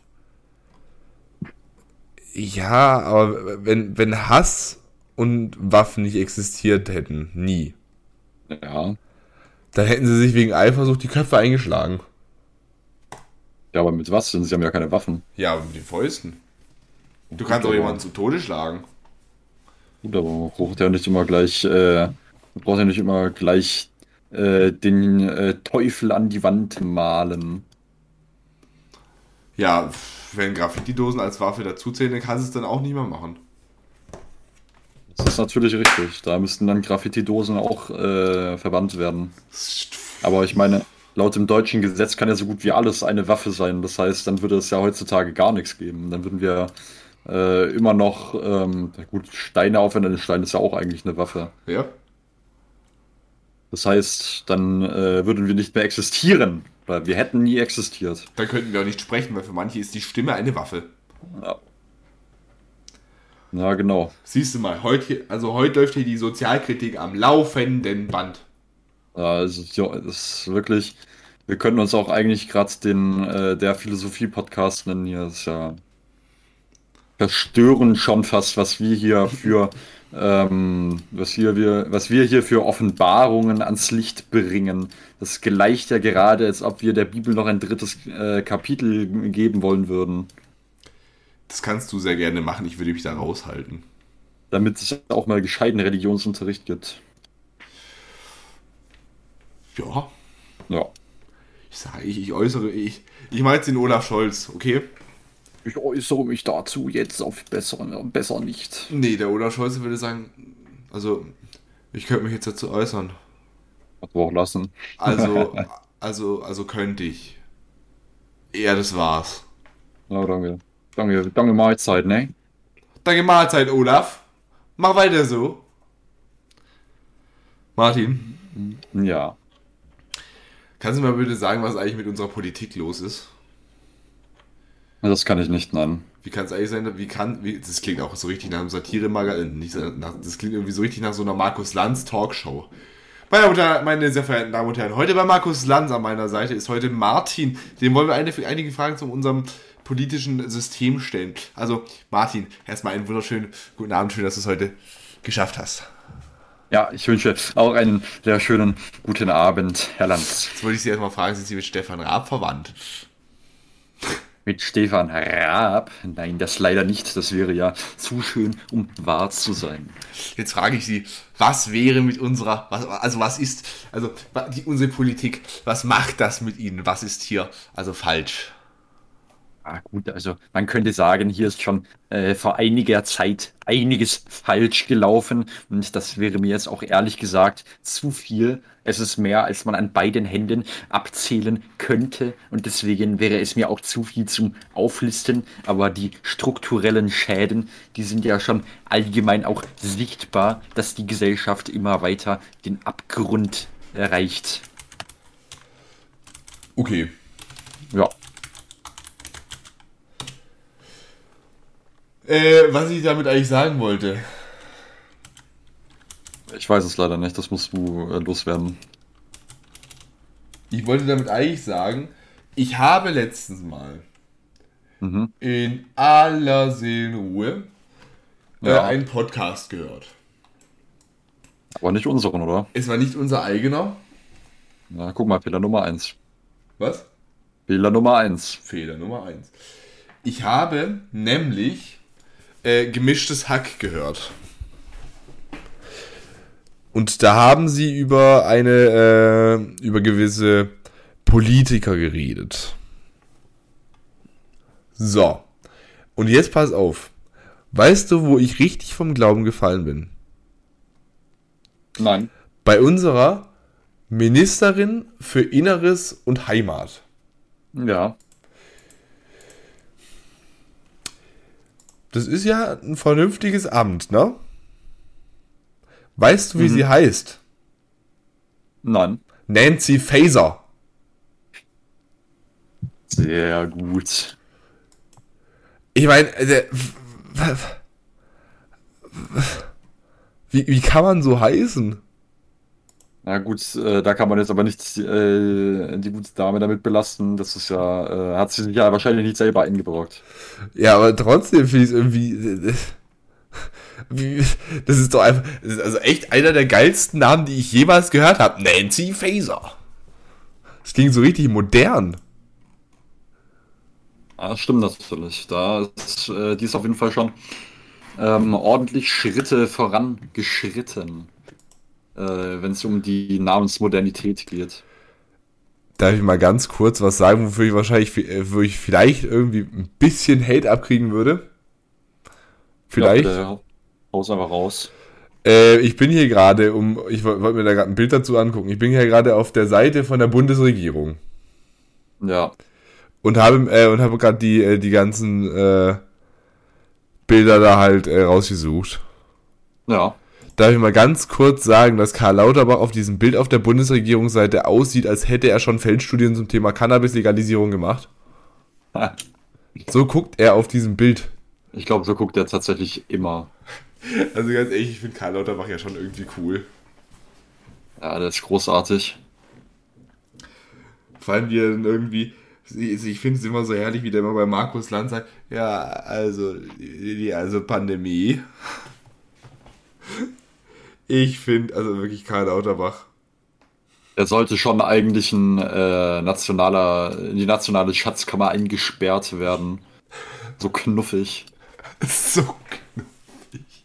Ja, aber wenn, wenn Hass und Waffen nicht existiert hätten, nie, Ja, dann hätten sie sich wegen Eifersucht die Köpfe eingeschlagen. Ja, aber mit was denn? Sie haben ja keine Waffen. Ja, mit den Fäusten. Du kannst auch jemanden zu Tode schlagen. Gut, aber man braucht ja nicht immer gleich, äh, man braucht ja nicht immer gleich äh, den äh, Teufel an die Wand malen. Ja, wenn Graffiti-Dosen als Waffe dazuzählen, dann kannst du es dann auch nicht mehr machen. Das ist natürlich richtig. Da müssten dann Graffiti-Dosen auch äh, verbannt werden. Aber ich meine, laut dem deutschen Gesetz kann ja so gut wie alles eine Waffe sein. Das heißt, dann würde es ja heutzutage gar nichts geben. Dann würden wir äh, immer noch, ähm, na gut, Steine aufwenden. Ein Stein ist ja auch eigentlich eine Waffe. Ja? Das heißt, dann äh, würden wir nicht mehr existieren. Weil wir hätten nie existiert. Dann könnten wir auch nicht sprechen, weil für manche ist die Stimme eine Waffe. Ja. Ja, genau. Siehst du mal, heute, also heute läuft hier die Sozialkritik am laufenden Band. Ja, Also, ja, das ist wirklich. Wir können uns auch eigentlich gerade den äh, der Philosophie-Podcast nennen hier. Das ist ja verstörend schon fast, was wir hier für ähm, was wir, wir, was wir hier für Offenbarungen ans Licht bringen. Das gleicht ja gerade, als ob wir der Bibel noch ein drittes äh, Kapitel geben wollen würden, Das kannst du sehr gerne machen, ich würde mich da raushalten. damit es auch mal gescheiten Religionsunterricht gibt. Ja, Ja. ich sage, ich, ich äußere, ich, ich meine jetzt den Olaf Scholz, okay? Ich äußere mich dazu jetzt auf besser, besser nicht. Nee, der Olaf Scholz würde sagen, also, ich könnte mich jetzt dazu äußern. Auch lassen. Also, also, also könnte ich. Ja, das war's. Ja, danke. Danke, danke Mahlzeit, ne? Danke Mahlzeit, Olaf. Mach weiter so. Martin, Ja. Kannst du mal bitte sagen, was eigentlich mit unserer Politik los ist? Das kann ich nicht nennen. Wie kann es eigentlich sein, wie kann, wie, das klingt auch so richtig nach einem Satire-Magazin, nicht nach, das klingt irgendwie so richtig nach so einer Markus Lanz Talkshow. Meine, Herren, meine sehr verehrten Damen und Herren, heute bei Markus Lanz an meiner Seite ist heute Martin. Dem wollen wir eine, einige Fragen zu unserem politischen System stellen. Also, Martin, erstmal einen wunderschönen guten Abend, schön, dass du es heute geschafft hast. Ja, ich wünsche auch einen sehr schönen guten Abend, Herr Lanz. Jetzt wollte ich Sie erstmal fragen, sind Sie mit Stefan Raab verwandt? Mit Stefan Raab? Nein, das leider nicht. Das wäre ja zu schön, um wahr zu sein. Jetzt frage ich Sie, was wäre mit unserer, was, also was ist, also die, unsere Politik, was macht das mit Ihnen? Was ist hier also falsch? Ah, gut, also man könnte sagen, hier ist schon äh, vor einiger Zeit einiges falsch gelaufen und das wäre mir jetzt auch ehrlich gesagt zu viel. Es ist mehr, als man an beiden Händen abzählen könnte und deswegen wäre es mir auch zu viel zum Auflisten. Aber die strukturellen Schäden, die sind ja schon allgemein auch sichtbar, dass die Gesellschaft immer weiter den Abgrund erreicht. Okay. Ja. Äh, was ich damit eigentlich sagen wollte. Ich weiß es leider nicht, das musst du äh, loswerden. Ich wollte damit eigentlich sagen, ich habe letztens mal Mhm. in aller Seelenruhe äh, Ja. einen Podcast gehört. Aber nicht unseren, oder? Es war nicht unser eigener. Na, guck mal, Fehler Nummer eins. Was? Fehler Nummer eins. Fehler Nummer eins. Ich habe nämlich äh, gemischtes Hack gehört. Und da haben sie über eine, äh, über gewisse Politiker geredet. So. Und jetzt pass auf. Weißt du, wo ich richtig vom Glauben gefallen bin? Nein. Bei unserer Ministerin für Inneres und Heimat. Ja. Das ist ja ein vernünftiges Amt, ne? Weißt du, wie Mhm. sie heißt? Nein. Nancy Faeser. Sehr gut. Ich meine, äh, wie, wie kann man so heißen? Na gut, äh, da kann man jetzt aber nicht äh, die gute Dame damit belasten. Das ist ja, äh, hat sie sich ja wahrscheinlich nicht selber eingebrockt. Ja, aber trotzdem finde ich es irgendwie. wie- Das ist doch einfach. Das ist also echt einer der geilsten Namen, die ich jemals gehört habe. Nancy Faeser. Das klingt so richtig modern. Das stimmt natürlich. Da ist, äh, die ist auf jeden Fall schon ähm, ordentlich Schritte vorangeschritten, äh, wenn es um die Namensmodernität geht. Darf ich mal ganz kurz was sagen, wofür ich wahrscheinlich, äh, wo ich vielleicht irgendwie ein bisschen Hate abkriegen würde? Vielleicht. Ja, haus einfach raus. Äh, ich bin hier gerade, um, ich woll- wollte mir da gerade ein Bild dazu angucken. Ich bin hier gerade auf der Seite von der Bundesregierung Ja. und habe äh, und habe gerade die äh, die ganzen äh, Bilder da halt äh, rausgesucht. Ja. Darf ich mal ganz kurz sagen, dass Karl Lauterbach auf diesem Bild auf der Bundesregierungsseite aussieht, als hätte er schon Feldstudien zum Thema Cannabis-Legalisierung gemacht. So guckt er auf diesem Bild. Ich glaube, so guckt er tatsächlich immer. Also ganz ehrlich, ich finde Karl Lauterbach ja schon irgendwie cool. Ja, der ist großartig. Vor allem, wie er dann irgendwie, ich finde es immer so herrlich, wie der immer bei Markus Land sagt, ja, also, die, also Pandemie. Ich finde, also wirklich Karl Lauterbach. Er sollte schon eigentlich ein äh, nationaler, in die nationale Schatzkammer eingesperrt werden. So knuffig. So knuffig.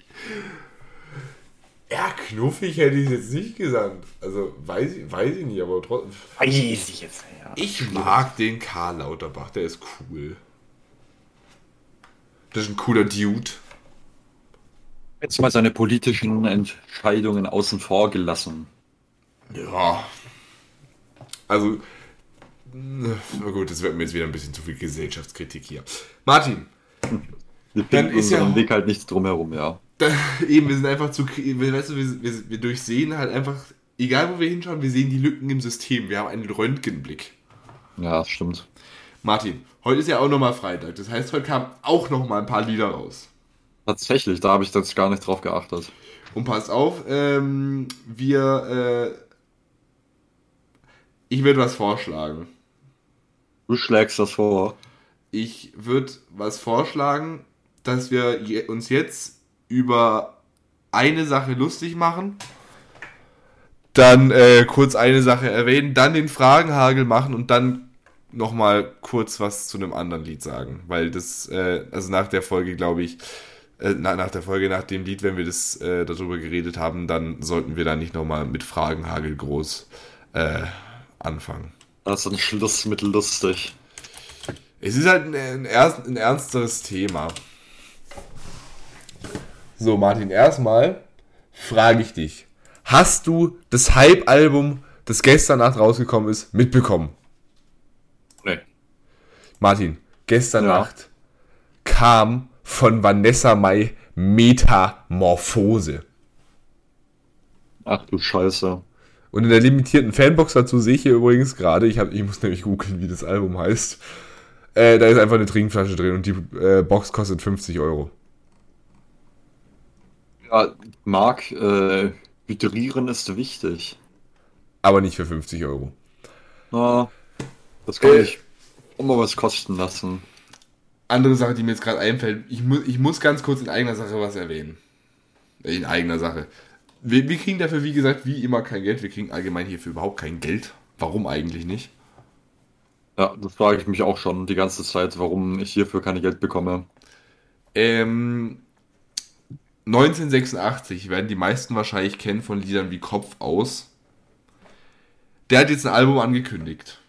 Ja, knuffig hätte ich jetzt nicht gesagt. Also, weiß ich, weiß ich nicht, aber trotzdem. Weiß ich jetzt, ja. Ich mag den Karl Lauterbach, der ist cool. Das ist ein cooler Dude. Jetzt mal seine politischen Entscheidungen außen vor gelassen. Ja. Also, na gut, das wird mir jetzt wieder ein bisschen zu viel Gesellschaftskritik hier. Martin, Wir Dann finden ist ja- unseren Weg halt nicht drumherum, ja. da, eben, wir sind einfach zu, weißt du, wir, wir, wir durchsehen halt einfach, egal wo wir hinschauen, wir sehen die Lücken im System. Wir haben einen Röntgenblick. Ja, das stimmt. Martin, heute ist ja auch nochmal Freitag. Das heißt, heute kamen auch nochmal ein paar Lieder raus. Tatsächlich, da habe ich jetzt gar nicht drauf geachtet. Und pass auf, ähm, wir, äh, ich würde was vorschlagen. Du schlägst das vor. Ich würde was vorschlagen, dass wir je, uns jetzt über eine Sache lustig machen, dann äh, kurz eine Sache erwähnen, dann den Fragenhagel machen und dann nochmal kurz was zu einem anderen Lied sagen. Weil das, äh, also nach der Folge, glaube ich, äh, na, nach der Folge, nach dem Lied, wenn wir das äh, darüber geredet haben, dann sollten wir da nicht nochmal mit Fragenhagel groß äh, anfangen. Das ist ein Schluss mit lustig. Es ist halt ein, ein, ein ernsteres Thema. So, Martin, erstmal frage ich dich. Hast du das Hype-Album, das gestern Nacht rausgekommen ist, mitbekommen? Nee. Martin, gestern ja. Nacht kam von Vanessa Mai Metamorphose. Ach du Scheiße. Und in der limitierten Fanbox dazu sehe ich hier übrigens gerade, ich, hab, ich muss nämlich googeln, wie das Album heißt. Äh, da ist einfach eine Trinkflasche drin und die äh, Box kostet 50 Euro. Ja, Marc, äh, hydrieren ist wichtig. Aber nicht für 50 Euro. Na, das kann äh, ich immer was kosten lassen. Andere Sache, die mir jetzt gerade einfällt, ich, mu ich muss ganz kurz in eigener Sache was erwähnen. In eigener Sache. Wir, wir kriegen dafür, wie gesagt, wie immer kein Geld. Wir kriegen allgemein hierfür überhaupt kein Geld. Warum eigentlich nicht? Ja, das frage ich mich auch schon die ganze Zeit, warum ich hierfür kein Geld bekomme. Ähm, 1986 werden die meisten wahrscheinlich kennen von Liedern wie Kopf aus. Der hat jetzt ein Album angekündigt.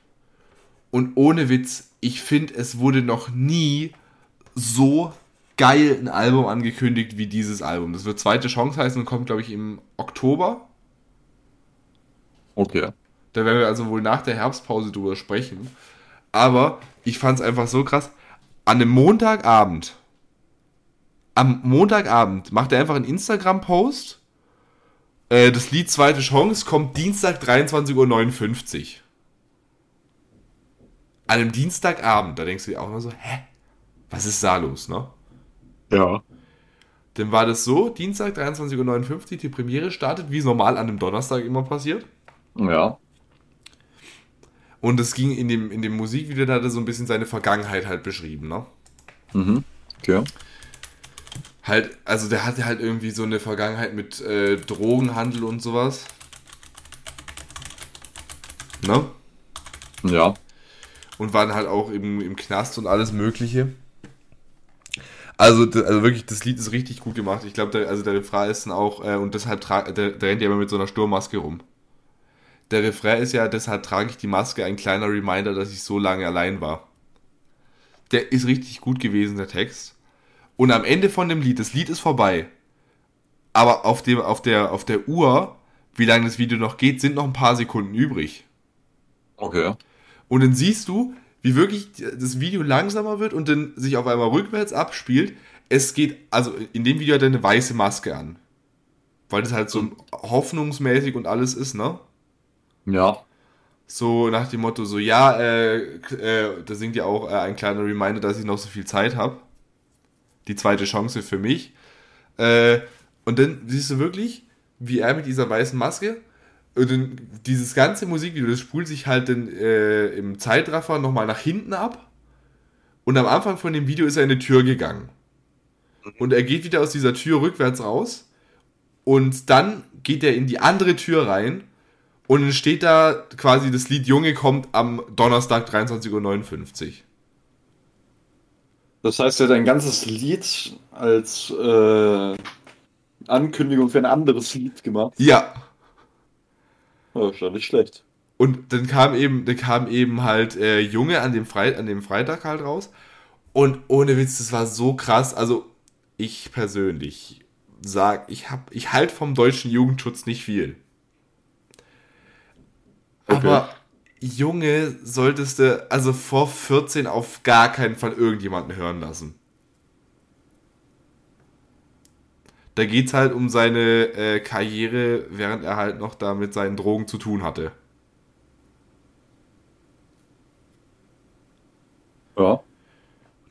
Und ohne Witz, ich finde, es wurde noch nie so geil ein Album angekündigt wie dieses Album. Das wird zweite Chance heißen und kommt, glaube ich, im Oktober. Okay. Da werden wir also wohl nach der Herbstpause drüber sprechen. Aber ich fand es einfach so krass. An einem Montagabend, am Montagabend macht er einfach einen Instagram-Post. Äh, das Lied Zweite Chance kommt Dienstag 23.59 Uhr. An einem Dienstagabend, da denkst du dir auch immer so, hä? Was ist da los, ne? Ja. Dann war das so, Dienstag 23.59 Uhr, die Premiere startet, wie es normal an einem Donnerstag immer passiert. Ja. Und es ging in dem, in dem Musikvideo, da hat er so ein bisschen seine Vergangenheit halt beschrieben, ne? Mhm. Okay. Halt, also der hatte halt irgendwie so eine Vergangenheit mit äh, Drogenhandel und sowas. Ne? Ja. Und waren halt auch im, im Knast und alles Mögliche. Also, also wirklich, das Lied ist richtig gut gemacht. Ich glaube, der, also der Refrain ist dann auch, äh, und deshalb der, der rennt ja immer mit so einer Sturmmaske rum der Refrain ist ja, deshalb trage ich die Maske, ein kleiner Reminder, dass ich so lange allein war. Der ist richtig gut gewesen, der Text. Und am Ende von dem Lied, das Lied ist vorbei, aber auf, dem, auf, der, auf der Uhr, wie lange das Video noch geht, sind noch ein paar Sekunden übrig. Okay. Und dann siehst du, wie wirklich das Video langsamer wird und dann sich auf einmal rückwärts abspielt. Es geht, also in dem Video hat er eine weiße Maske an. Weil das halt so hoffnungsmäßig und alles ist, ne? Ja. So nach dem Motto, so ja, äh, äh, da singt ja auch äh, ein kleiner Reminder, dass ich noch so viel Zeit habe. Die zweite Chance für mich. Äh, und dann siehst du wirklich, wie er mit dieser weißen Maske und dann dieses ganze Musikvideo, das spult sich halt dann äh, im Zeitraffer nochmal nach hinten ab. Und am Anfang von dem Video ist er in eine Tür gegangen. Und er geht wieder aus dieser Tür rückwärts raus. Und dann geht er in die andere Tür rein und dann steht da quasi, das Lied Junge kommt am Donnerstag 23.59 Uhr. Das heißt, er hat ein ganzes Lied als äh, Ankündigung für ein anderes Lied gemacht. Ja. Oh, schon nicht schlecht. Und dann kam eben, dann kam eben halt äh, Junge an dem, Fre an dem Freitag halt raus. Und ohne Witz, das war so krass. Also, ich persönlich sag, ich hab, ich halt vom deutschen Jugendschutz nicht viel. Okay. Aber Junge solltest du also vor 14 auf gar keinen Fall irgendjemanden hören lassen. Da geht es halt um seine äh, Karriere, während er halt noch da mit seinen Drogen zu tun hatte. Ja.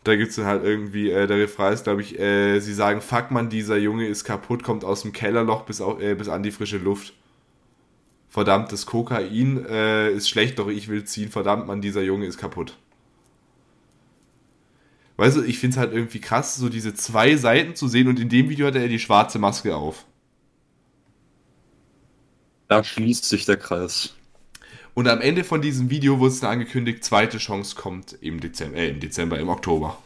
Da gibt es halt irgendwie, äh, der Refrain ist, glaube ich, äh, sie sagen, fuck man, dieser Junge ist kaputt, kommt aus dem Kellerloch bis, auf, äh, bis an die frische Luft verdammt, das Kokain äh, ist schlecht, doch ich will ziehen, verdammt, man, dieser Junge ist kaputt. Weißt du, ich finde es halt irgendwie krass, so diese zwei Seiten zu sehen und in dem Video hat er die schwarze Maske auf. Da schließt sich der Kreis. Und am Ende von diesem Video wurde es dann angekündigt, zweite Chance kommt im Dezember, äh, im Dezember, im Oktober.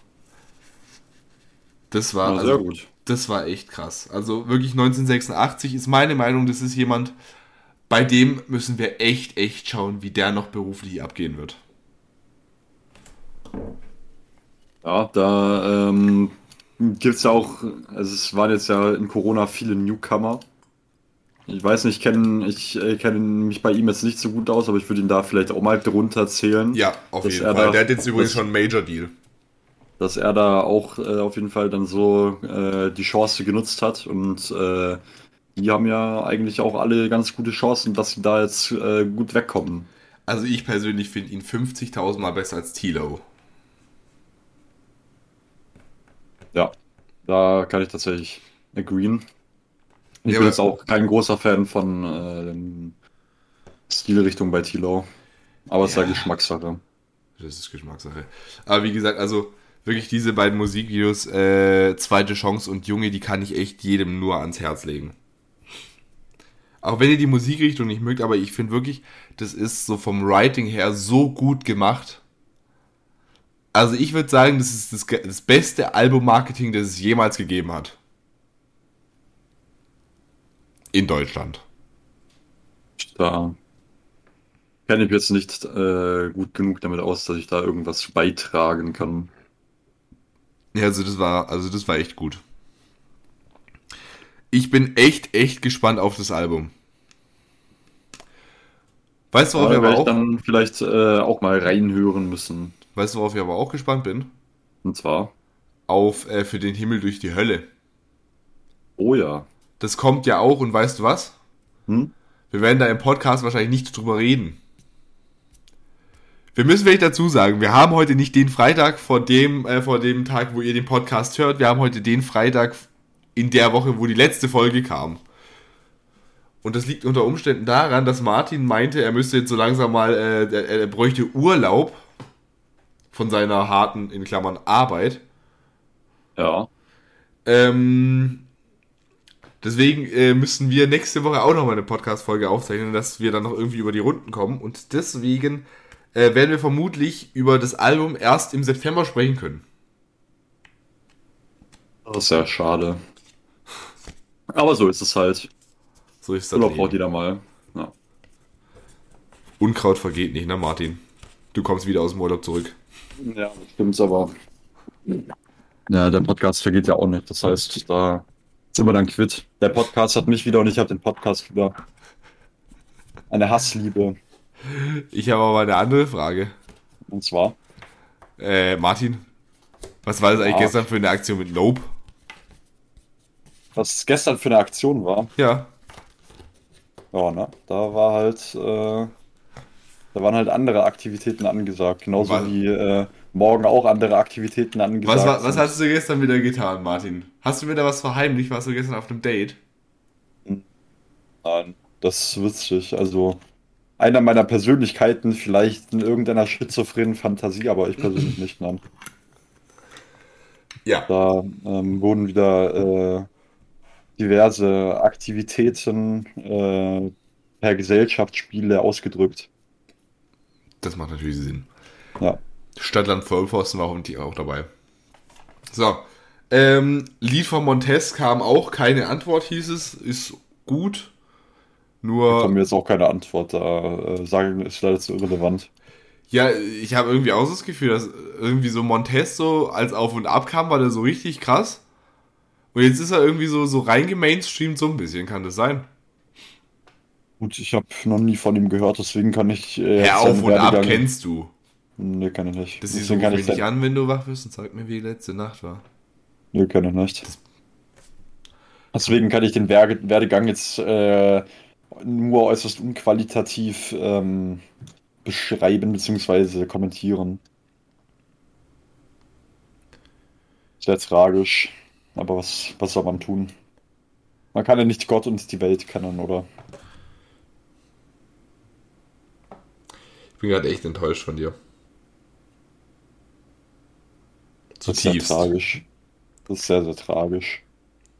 Das war, ja, sehr also, gut. das war echt krass. Also wirklich 1986 ist meine Meinung, das ist jemand, bei dem müssen wir echt, echt schauen, wie der noch beruflich abgehen wird. Ja, da ähm, gibt es ja auch, also es waren jetzt ja in Corona viele Newcomer. Ich weiß nicht, ich kenne ich, äh, kenn mich bei ihm jetzt nicht so gut aus, aber ich würde ihn da vielleicht auch mal drunter zählen. Ja, auf jeden Fall. da- Der hat jetzt übrigens schon einen Major Deal. dass er da auch äh, auf jeden Fall dann so äh, die Chance genutzt hat und äh, die haben ja eigentlich auch alle ganz gute Chancen, dass sie da jetzt äh, gut wegkommen. Also ich persönlich finde ihn 50.000 Mal besser als Tilo. Ja, da kann ich tatsächlich agreeen. Ich Ja, bin jetzt auch kein großer Fan von äh, den Stilrichtungen bei Tilo, aber es ist ja Ja. Geschmackssache. Das ist Geschmackssache. Aber wie gesagt, also wirklich diese beiden Musikvideos, äh, Zweite Chance und Junge, die kann ich echt jedem nur ans Herz legen. Auch wenn ihr die Musikrichtung nicht mögt, aber ich finde wirklich, das ist so vom Writing her so gut gemacht. Also ich würde sagen, das ist das, das beste Album-Marketing, das es jemals gegeben hat. In Deutschland. Da kenne ich mich jetzt nicht äh, gut genug damit aus, dass ich da irgendwas beitragen kann. Ja, also das war, also das war echt gut. Ich bin echt, echt gespannt auf das Album. Weißt du, worauf ich werde aber ich auch, dann vielleicht äh, auch mal reinhören müssen. Weißt du, worauf ich aber auch gespannt bin? Und zwar, Auf äh, für den Himmel durch die Hölle. oh ja. Das kommt ja auch und weißt du was? Hm? Wir werden da im Podcast wahrscheinlich nicht drüber reden. Wir müssen vielleicht dazu sagen, wir haben heute nicht den Freitag vor dem, äh, vor dem Tag, wo ihr den Podcast hört. Wir haben heute den Freitag in der Woche, wo die letzte Folge kam. Und das liegt unter Umständen daran, dass Martin meinte, er müsste jetzt so langsam mal, äh, er, er bräuchte Urlaub von seiner harten, in Klammern, Arbeit. Ja. Ähm, deswegen äh, müssen wir nächste Woche auch nochmal eine Podcast-Folge aufzeichnen, dass wir dann noch irgendwie über die Runden kommen. Und deswegen äh, werden wir vermutlich über das Album erst im September sprechen können. Das ist ja schade. Aber so ist es halt. So ist das. Urlaub braucht jeder mal. Ja. Unkraut vergeht nicht, ne Martin? Du kommst wieder aus dem Urlaub zurück. Ja, das stimmt aber. Ja, der Podcast vergeht ja auch nicht. Das heißt, da sind wir dann quitt. Der Podcast hat mich wieder und ich habe den Podcast wieder. Eine Hassliebe. Ich habe aber eine andere Frage. Und zwar, Äh, Martin, was war das eigentlich Ja. gestern für eine Aktion mit Nope? was gestern für eine Aktion war. Ja. Ja, ne? Da war halt, äh, da waren halt andere Aktivitäten angesagt. Genauso Was- wie äh, morgen auch andere Aktivitäten angesagt. Was, wa- was sind. hast du gestern wieder getan, Martin? Hast du wieder was verheimlicht? Warst du gestern auf einem Date? Nein, das ist witzig. Also, einer meiner Persönlichkeiten, vielleicht in irgendeiner schizophrenen Fantasie, aber ich persönlich nicht, nein. Ja. Da ähm, wurden wieder äh, diverse Aktivitäten äh, per Gesellschaftsspiele ausgedrückt. Das macht natürlich Sinn. Ja. Stadtland Vollpfosten war auch- auch dabei. So. Ähm, Lied von Montes kam auch, keine Antwort hieß es, ist gut. Nur, mir jetzt auch keine Antwort. Da äh, sagen ist leider zu irrelevant. ja, ich habe irgendwie auch so das Gefühl, dass irgendwie so Montes so als Auf und Ab kam, war der so richtig krass. Und jetzt ist er irgendwie so, so reingemainstreamt so ein bisschen, kann das sein? Gut, ich habe noch nie von ihm gehört, deswegen kann ich. Äh, Ja, Auf und Ab kennst du. Nee, kann ich nicht. Das ist so, deswegen kann ich sein- an, wenn du wach bist und sag mir, wie die letzte Nacht war. Nee, kann ich nicht. Deswegen kann ich den Werdegang jetzt äh, nur äußerst unqualitativ ähm, beschreiben bzw. kommentieren. Sehr tragisch. Aber was, was soll man tun? Man kann ja nicht Gott und die Welt kennen, oder? Bin gerade echt enttäuscht von dir. Das ist sehr Zutiefst. tragisch. Das ist sehr, sehr tragisch.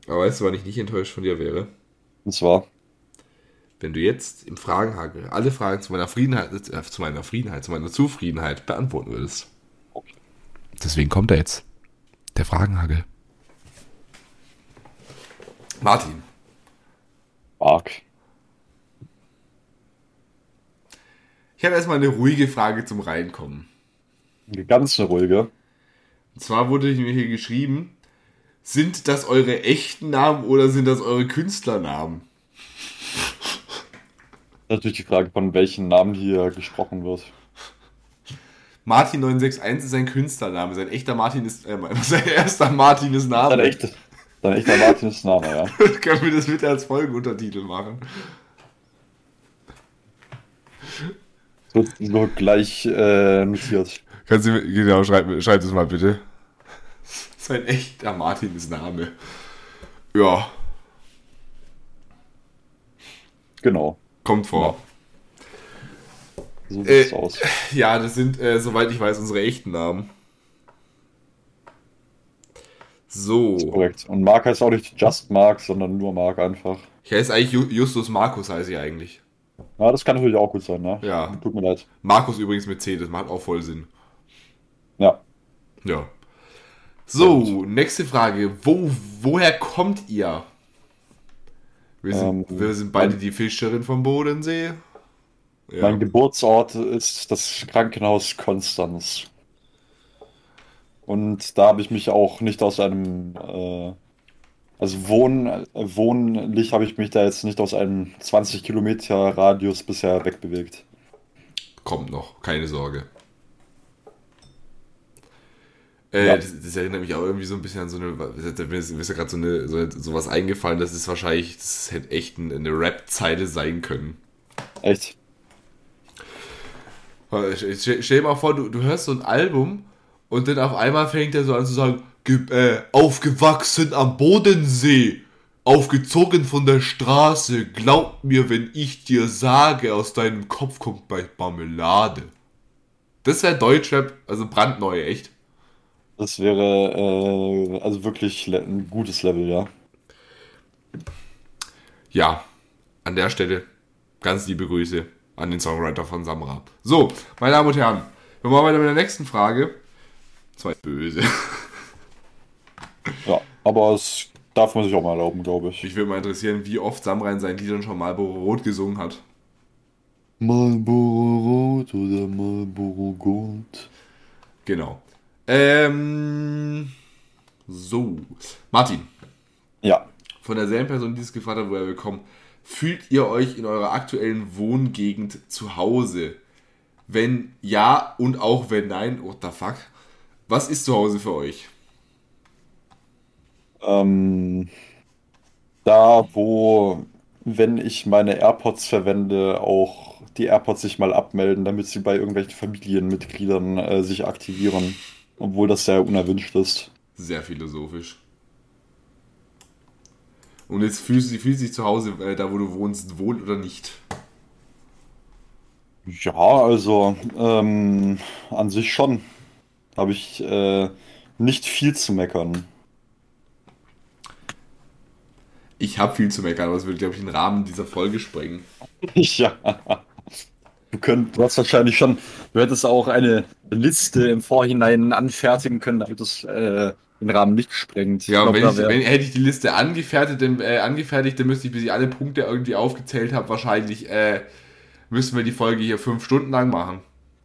Aber weißt du, wann ich nicht enttäuscht von dir wäre? Und zwar, Wenn du jetzt im Fragenhagel alle Fragen zu meiner Friedenheit, äh, zu meiner Friedenheit, zu meiner Zufriedenheit beantworten würdest. Deswegen kommt er jetzt. Der Fragenhagel. Martin, arg. Ich habe erstmal eine ruhige Frage zum Reinkommen. Eine ganz eine ruhige. Und zwar wurde mir hier geschrieben, sind das eure echten Namen oder sind das eure Künstlernamen? Natürlich die Frage, von welchen Namen hier gesprochen wird. Martin961 ist sein Künstlername. Sein echter Martin ist, äh, sein erster Martin ist Name. Dein echter, dein echter Martin ist Name, ja. Können wir das bitte als Folgenuntertitel machen? So, so gleich äh, notiert. Kannst du, genau, schreib, schreib das mal bitte. Sein echter Martin ist Name. Ja. Genau. Kommt vor. So sieht Äh, es aus. Ja, das sind, äh, soweit ich weiß, unsere echten Namen. So. Korrekt. Und Mark heißt auch nicht Just Mark, sondern nur Mark einfach. Ich heiße eigentlich Ju- Justus Markus, heiße ich eigentlich. Ja, das kann natürlich auch gut sein, ne? Ja. Tut mir leid. Markus übrigens mit C, das macht auch voll Sinn. Ja. Ja. So, nächste Frage. Wo, woher kommt ihr? Wir sind, Ähm, wir sind beide die Fischerin vom Bodensee. Ja. Mein Geburtsort ist das Krankenhaus Konstanz. Und da habe ich mich auch nicht aus einem, äh, also wohn, wohnlich habe ich mich da jetzt nicht aus einem 20 Kilometer Radius bisher wegbewegt. Kommt noch, keine Sorge. Äh, Ja. das, das erinnert mich auch irgendwie so ein bisschen an so eine, mir ist, mir ist ja gerade so eine, so, sowas eingefallen, das ist wahrscheinlich, das hätte echt ein- eine Rap-Zeile sein können. Echt? Äh, Stell, stell dir mal vor, du, du hörst so ein Album und dann auf einmal fängt er so an zu sagen, "Ge- äh, aufgewachsen am Bodensee, aufgezogen von der Straße, glaub mir, wenn ich dir sage, aus deinem Kopf kommt bald Marmelade. Das wäre Deutschrap, also brandneu, echt. Das wäre äh, also wirklich ein gutes Level, ja. Ja, an der Stelle ganz liebe Grüße an den Songwriter von Samra. So, meine Damen und Herren, wir machen weiter mit der nächsten Frage. Zwei böse. Ja, aber es darf man sich auch mal erlauben, glaube ich. Mich würde mal interessieren, wie oft Samra in seinen Liedern schon Marlboro Rot gesungen hat. Marlboro Rot oder Marlboro Gold? Genau. Ähm, so. Martin, Ja, von derselben Person, die es gefragt hat, woher wir kommen, fühlt ihr euch in eurer aktuellen Wohngegend zu Hause? Wenn ja und auch wenn nein, what the fuck? Was ist zu Hause für euch? Ähm, da wo, wenn ich meine AirPods verwende, auch die AirPods sich mal abmelden, damit sie bei irgendwelchen Familienmitgliedern äh, sich aktivieren, obwohl das sehr unerwünscht ist. Sehr philosophisch. Und jetzt fühlst du fühlst dich zu Hause, äh, da wo du wohnst, wohl oder nicht? Ja, also ähm, an sich schon. Habe ich äh, nicht viel zu meckern. Ich habe viel zu meckern, aber das würde, glaube ich, den Rahmen dieser Folge sprengen. Ja. Du, könnt, du hast wahrscheinlich schon, du hättest auch eine Liste im Vorhinein anfertigen können, damit es äh, den Rahmen nicht sprengt. Ja, glaub, wenn ich, wenn, hätte ich die Liste angefertigt, dann, äh, angefertigt, dann müsste ich, bis ich alle Punkte irgendwie aufgezählt habe, wahrscheinlich äh, müssten wir die Folge hier fünf Stunden lang machen.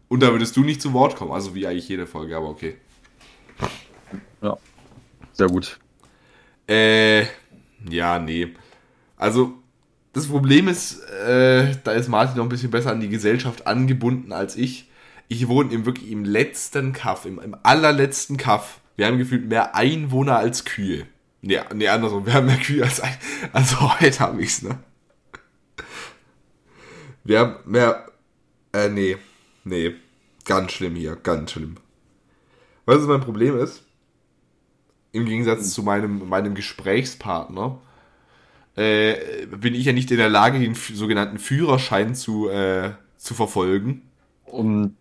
Und da würdest du nicht zu Wort kommen, also wie eigentlich jede Folge, aber okay. ja. Sehr gut. Äh, ja, nee. Also, das Problem ist, äh, da ist Martin noch ein bisschen besser an die Gesellschaft angebunden als ich. Ich wohne im wirklich im letzten Kaff, im, im allerletzten Kaff. Wir haben gefühlt mehr Einwohner als Kühe. Nee, nee, andersrum, wir haben mehr Kühe als ein. Also heute habe ich's, ne? Wir haben mehr. Äh, nee. Nee. Ganz schlimm hier, ganz schlimm. Weißt du, was mein Problem ist? Im Gegensatz zu meinem, meinem Gesprächspartner äh, bin ich ja nicht in der Lage, den sogenannten Führerschein zu, äh, zu verfolgen. Um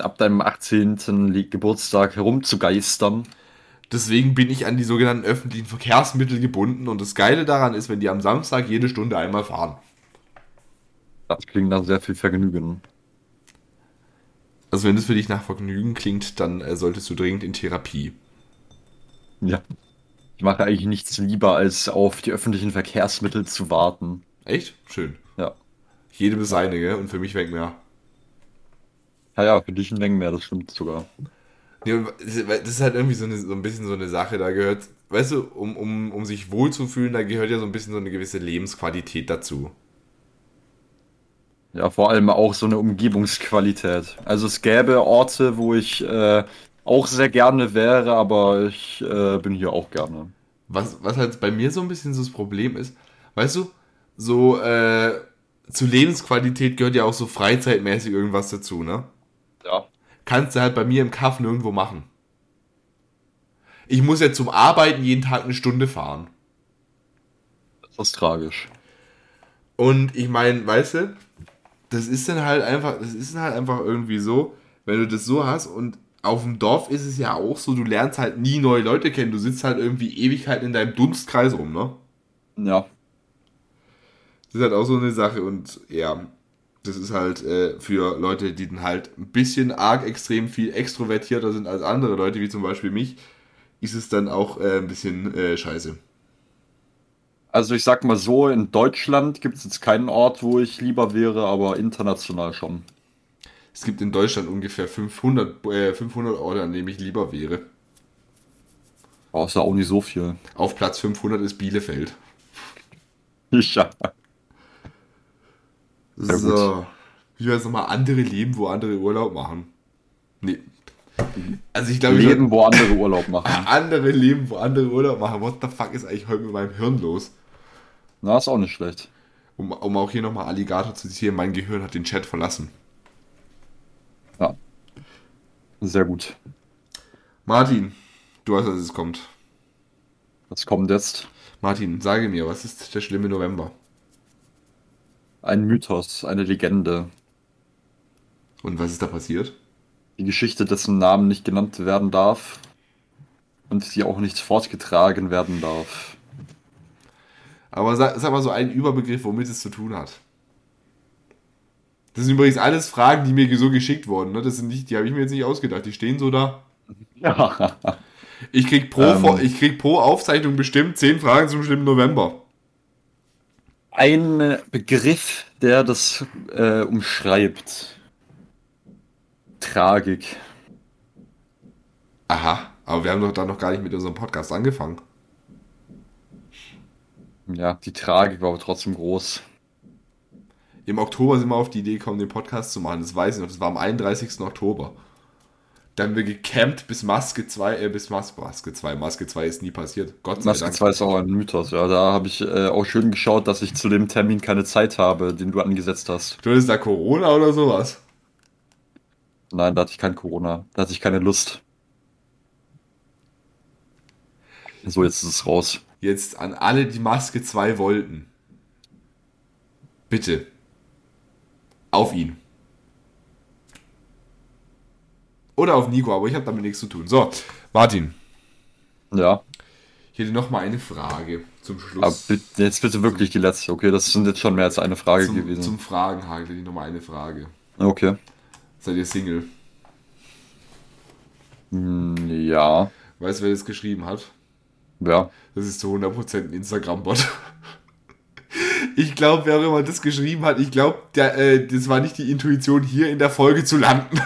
ab deinem 18. Li- Geburtstag herumzugeistern. Deswegen bin ich an die sogenannten öffentlichen Verkehrsmittel gebunden. Und das Geile daran ist, wenn die am Samstag jede Stunde einmal fahren. Das klingt nach sehr viel Vergnügen. Also wenn das für dich nach Vergnügen klingt, dann äh, solltest du dringend in Therapie. Ja. Ich mache eigentlich nichts lieber, als auf die öffentlichen Verkehrsmittel zu warten. Echt? Schön. Ja. Jedem gell? Und für mich weg mehr. Ja, ja, für dich ein Mengen mehr, das stimmt sogar. Ja, das ist halt irgendwie so, eine, so ein bisschen so eine Sache, da gehört, weißt du, um, um, um sich wohlzufühlen, da gehört ja so ein bisschen so eine gewisse Lebensqualität dazu. Ja, vor allem auch so eine Umgebungsqualität. Also es gäbe Orte, wo ich äh, auch sehr gerne wäre, aber ich äh, bin hier auch gerne. Was, was halt bei mir so ein bisschen so das Problem ist, weißt du, so äh, zu Lebensqualität gehört ja auch so freizeitmäßig irgendwas dazu, ne? Ja. Kannst du halt bei mir im Kaff nirgendwo machen. Ich muss ja zum Arbeiten jeden Tag eine Stunde fahren. Das ist tragisch. Und ich meine, weißt du, das ist dann halt einfach, das ist dann halt einfach irgendwie so, wenn du das so hast und auf dem Dorf ist es ja auch so, du lernst halt nie neue Leute kennen, du sitzt halt irgendwie Ewigkeit in deinem Dunstkreis rum, ne? Ja. Das ist halt auch so eine Sache und ja, das ist halt äh, für Leute, die dann halt ein bisschen arg extrem viel extrovertierter sind als andere Leute, wie zum Beispiel mich, ist es dann auch äh, ein bisschen äh, scheiße. Also ich sag mal so, in Deutschland gibt es jetzt keinen Ort, wo ich lieber wäre, aber international schon. Es gibt in Deutschland ungefähr 500, äh, 500 Orte, an denen ich lieber wäre. Oh, ist ja auch nicht so viel. Auf Platz 500 ist Bielefeld. Ja. Sehr So. Wie heißt nochmal andere Leben, wo andere Urlaub machen? Nee. Also ich glaube, ich Leben, wo andere Urlaub machen. andere Leben, wo andere Urlaub machen. What the fuck ist eigentlich heute mit meinem Hirn los? Na, ist auch nicht schlecht. Um, um auch hier nochmal Alligator zu zitieren, mein Gehirn hat den Chat verlassen. Ja. Sehr gut. Martin, du weißt, dass es kommt. Was kommt jetzt? Martin, sage mir, was ist der schlimme November? Ein Mythos, eine Legende. Und was ist da passiert? Die Geschichte, dessen Namen nicht genannt werden darf. Und die auch nicht fortgetragen werden darf. Aber sag, sag mal so einen Überbegriff, womit es zu tun hat. Das sind übrigens alles Fragen, die mir so geschickt wurden. Ne? Das sind nicht, die habe ich mir jetzt nicht ausgedacht. Die stehen so da. Ja. Ich krieg pro, Ähm. Ich krieg pro Aufzeichnung bestimmt 10 Fragen zum schlimmen November. Ein Begriff, der das äh, umschreibt. Tragik. Aha, aber wir haben doch da noch gar nicht mit unserem Podcast angefangen. Ja, die Tragik war aber trotzdem groß. Im Oktober sind wir auf die Idee gekommen, den Podcast zu machen. Das weiß ich noch. Das war am 31. Oktober. Da haben wir gecampt bis Maske 2, äh, bis Mas Maske 2. Maske 2 ist nie passiert. Gott sei Maske Dank. 2 ist auch ein Mythos, ja. Da habe ich äh, auch schön geschaut, dass ich zu dem Termin keine Zeit habe, den du angesetzt hast. Du hattest da Corona oder sowas? Nein, da hatte ich kein Corona. Da hatte ich keine Lust. So, jetzt ist es raus. Jetzt an alle, die Maske 2 wollten. Bitte. Auf ihn. Oder auf Nico, aber ich habe damit nichts zu tun. So, Martin, Ja, ich hätte noch mal eine Frage zum aber Schluss. bitte, jetzt bitte wirklich die letzte. Okay, das sind jetzt schon mehr als eine Frage zum, gewesen. zum Fragenhagel hätte ich noch mal eine Frage. Okay. Seid ihr Single? Hm, ja, Weißt du, wer das geschrieben hat? ja. Das ist zu 100% ein Instagram-Bot. Ich glaube, wer auch immer das geschrieben hat, ich glaube, äh, das war nicht die Intuition, hier in der Folge zu landen.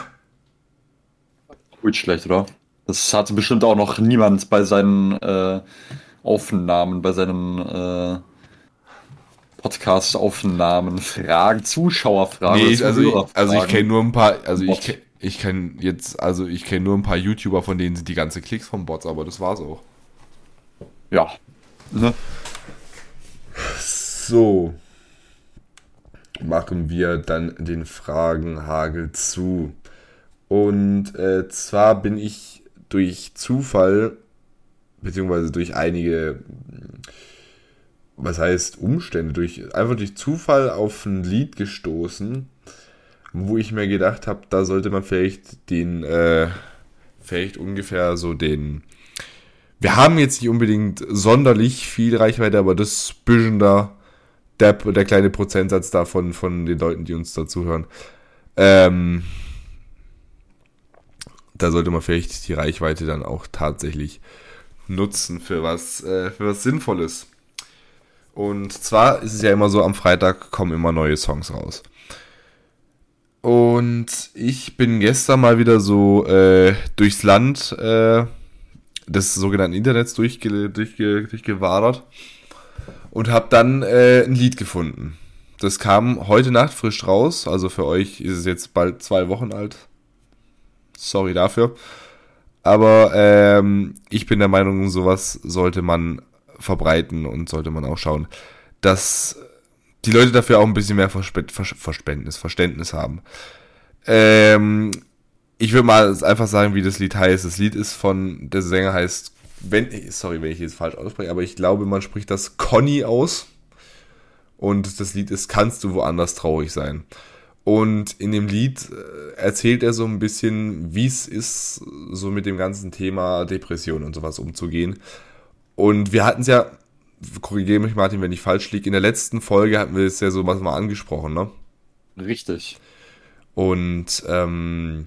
Gut schlecht, oder? Das hatte bestimmt auch noch niemand bei seinen äh, Aufnahmen, bei seinen äh, Podcast-Aufnahmen, Fragen, Zuschauerfragen. Nee, also, ich, also ich kenne nur ein paar, also ich, Bot. ke- ich kenne jetzt, also ich kenne nur ein paar YouTuber, von denen sind die ganze Klicks vom Bots, aber das war's auch. Ja. Ne? So. Machen wir dann den Fragenhagel zu. Und äh, zwar bin ich durch Zufall, beziehungsweise durch einige, was heißt Umstände, durch, einfach durch Zufall auf ein Lied gestoßen, wo ich mir gedacht habe, da sollte man vielleicht den, äh, vielleicht ungefähr so den, wir haben jetzt nicht unbedingt sonderlich viel Reichweite, aber das bisschen da, der, der kleine Prozentsatz davon von den Leuten, die uns dazu hören. Ähm, da sollte man vielleicht die Reichweite dann auch tatsächlich nutzen für was, äh, für was Sinnvolles. Und zwar ist es ja immer so, am Freitag kommen immer neue Songs raus. Und ich bin gestern mal wieder so äh, durchs Land äh, des sogenannten Internets durchge durchge durchgewadert und habe dann äh, ein Lied gefunden. Das kam heute Nacht frisch raus, also für euch ist es jetzt bald zwei Wochen alt. Sorry dafür. Aber ähm, ich bin der Meinung, sowas sollte man verbreiten und sollte man auch schauen, dass die Leute dafür auch ein bisschen mehr Verständnis, Verständnis haben. Ähm, ich würde mal einfach sagen, wie das Lied heißt. Das Lied ist von, der Sänger heißt, wenn, sorry, wenn ich jetzt falsch ausspreche, aber ich glaube, man spricht das Conny aus. Und das Lied ist Kannst du woanders traurig sein. Und in dem Lied äh, erzählt er so ein bisschen, wie es ist, so mit dem ganzen Thema Depression und sowas umzugehen. Und wir hatten es ja, korrigiere mich Martin, wenn ich falsch liege, in der letzten Folge hatten wir es ja so mal angesprochen, ne? Richtig. Und ähm,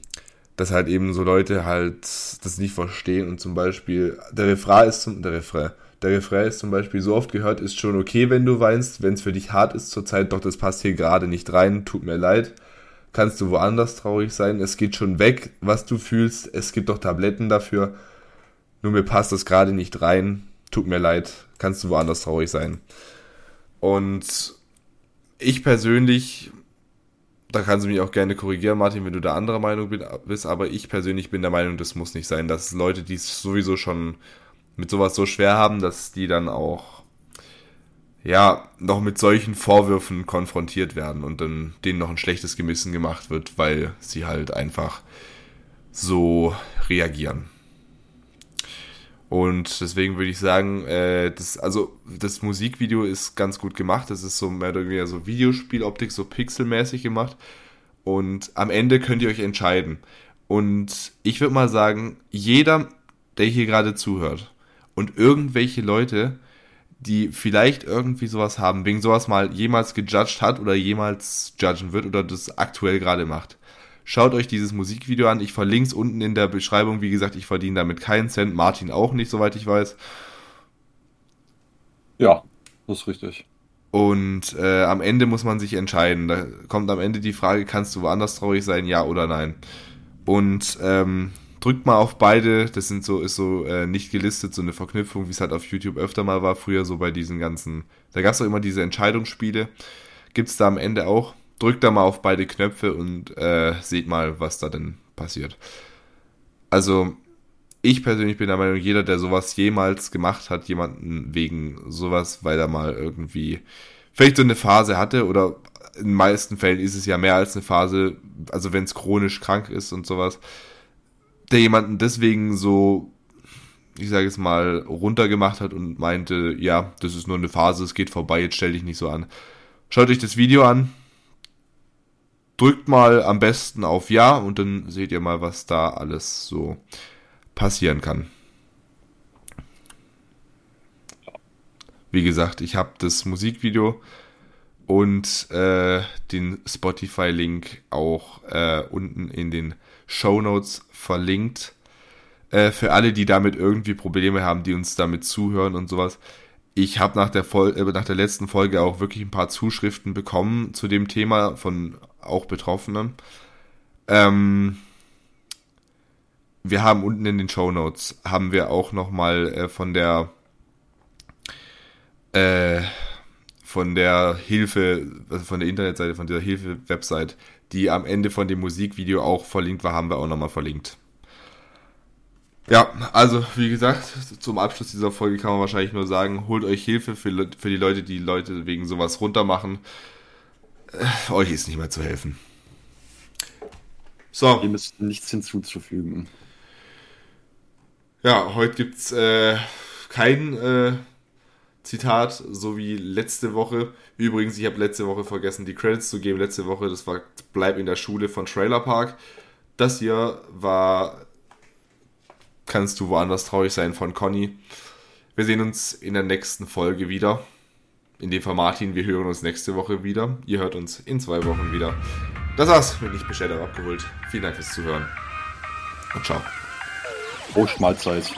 dass halt eben so Leute halt das nicht verstehen und zum Beispiel, der Refrain ist zum, der Refrain, der Refrain ist zum Beispiel so oft gehört, ist schon okay, wenn du weinst, wenn es für dich hart ist zurzeit, doch das passt hier gerade nicht rein, tut mir leid. Kannst du woanders traurig sein, es geht schon weg, was du fühlst, es gibt doch Tabletten dafür, nur mir passt das gerade nicht rein, tut mir leid, kannst du woanders traurig sein. Und ich persönlich da kannst du mich auch gerne korrigieren, Martin, wenn du da anderer Meinung bist, aber ich persönlich bin der Meinung, das muss nicht sein, dass Leute, die es sowieso schon mit sowas so schwer haben, dass die dann auch ja, noch mit solchen Vorwürfen konfrontiert werden und dann denen noch ein schlechtes Gewissen gemacht wird, weil sie halt einfach so reagieren. Und deswegen würde ich sagen, äh, das, also das Musikvideo ist ganz gut gemacht. Das ist so mehr oder weniger so Videospieloptik, so pixelmäßig gemacht. Und am Ende könnt ihr euch entscheiden. Und ich würde mal sagen, jeder, der hier gerade zuhört und irgendwelche Leute, die vielleicht irgendwie sowas haben, wegen sowas mal jemals gejudged hat oder jemals judgen wird oder das aktuell gerade macht, Schaut euch dieses Musikvideo an. Ich verlinke es unten in der Beschreibung. Wie gesagt, ich verdiene damit keinen Cent. Martin auch nicht, soweit ich weiß. Ja, das ist richtig. Und äh, am Ende muss man sich entscheiden. Da kommt am Ende die Frage, kannst du woanders traurig sein, ja oder nein? Und ähm, drückt mal auf beide. Das sind so, ist so äh, nicht gelistet, so eine Verknüpfung, wie es halt auf YouTube öfter mal war, früher so bei diesen ganzen. Da gab es auch immer diese Entscheidungsspiele. Gibt es da am Ende auch drückt da mal auf beide Knöpfe und äh, seht mal, was da denn passiert. Also, ich persönlich bin der Meinung, jeder, der sowas jemals gemacht hat, jemanden wegen sowas, weil er mal irgendwie vielleicht so eine Phase hatte oder in den meisten Fällen ist es ja mehr als eine Phase, also wenn es chronisch krank ist und sowas, der jemanden deswegen so, ich sage es mal, runtergemacht hat und meinte, ja, das ist nur eine Phase, es geht vorbei, jetzt stell dich nicht so an. Schaut euch das Video an, drückt mal am besten auf Ja und dann seht ihr mal, was da alles so passieren kann. Wie gesagt, ich habe das Musikvideo und äh, den Spotify-Link auch äh, unten in den Show Notes verlinkt. Äh, für alle, die damit irgendwie Probleme haben, die uns damit zuhören und sowas ich habe nach äh, nach der letzten Folge auch wirklich ein paar Zuschriften bekommen zu dem Thema von auch Betroffenen. Ähm, wir haben unten in den Show Notes haben wir auch noch mal äh, von der äh, von der Hilfe, also von der Internetseite, von dieser Hilfe-Website, die am Ende von dem Musikvideo auch verlinkt war, haben wir auch nochmal verlinkt. Ja, also wie gesagt, zum Abschluss dieser Folge kann man wahrscheinlich nur sagen, holt euch Hilfe für, für die Leute, die Leute wegen sowas runtermachen. Äh, euch ist nicht mehr zu helfen. So. Ihr müsst nichts hinzuzufügen. Ja, heute gibt's äh, kein äh, Zitat, so wie letzte Woche. Übrigens, ich habe letzte Woche vergessen, die Credits zu geben. Letzte Woche, das war Bleib in der Schule von Trailer Park. Das hier war kannst du woanders traurig sein von Conny. Wir sehen uns in der nächsten Folge wieder. In dem Fall Martin, wir hören uns nächste Woche wieder. Ihr hört uns in zwei Wochen wieder. Das war's, bin ich bestellt abgeholt. Vielen Dank fürs Zuhören und ciao. Prost Mahlzeit.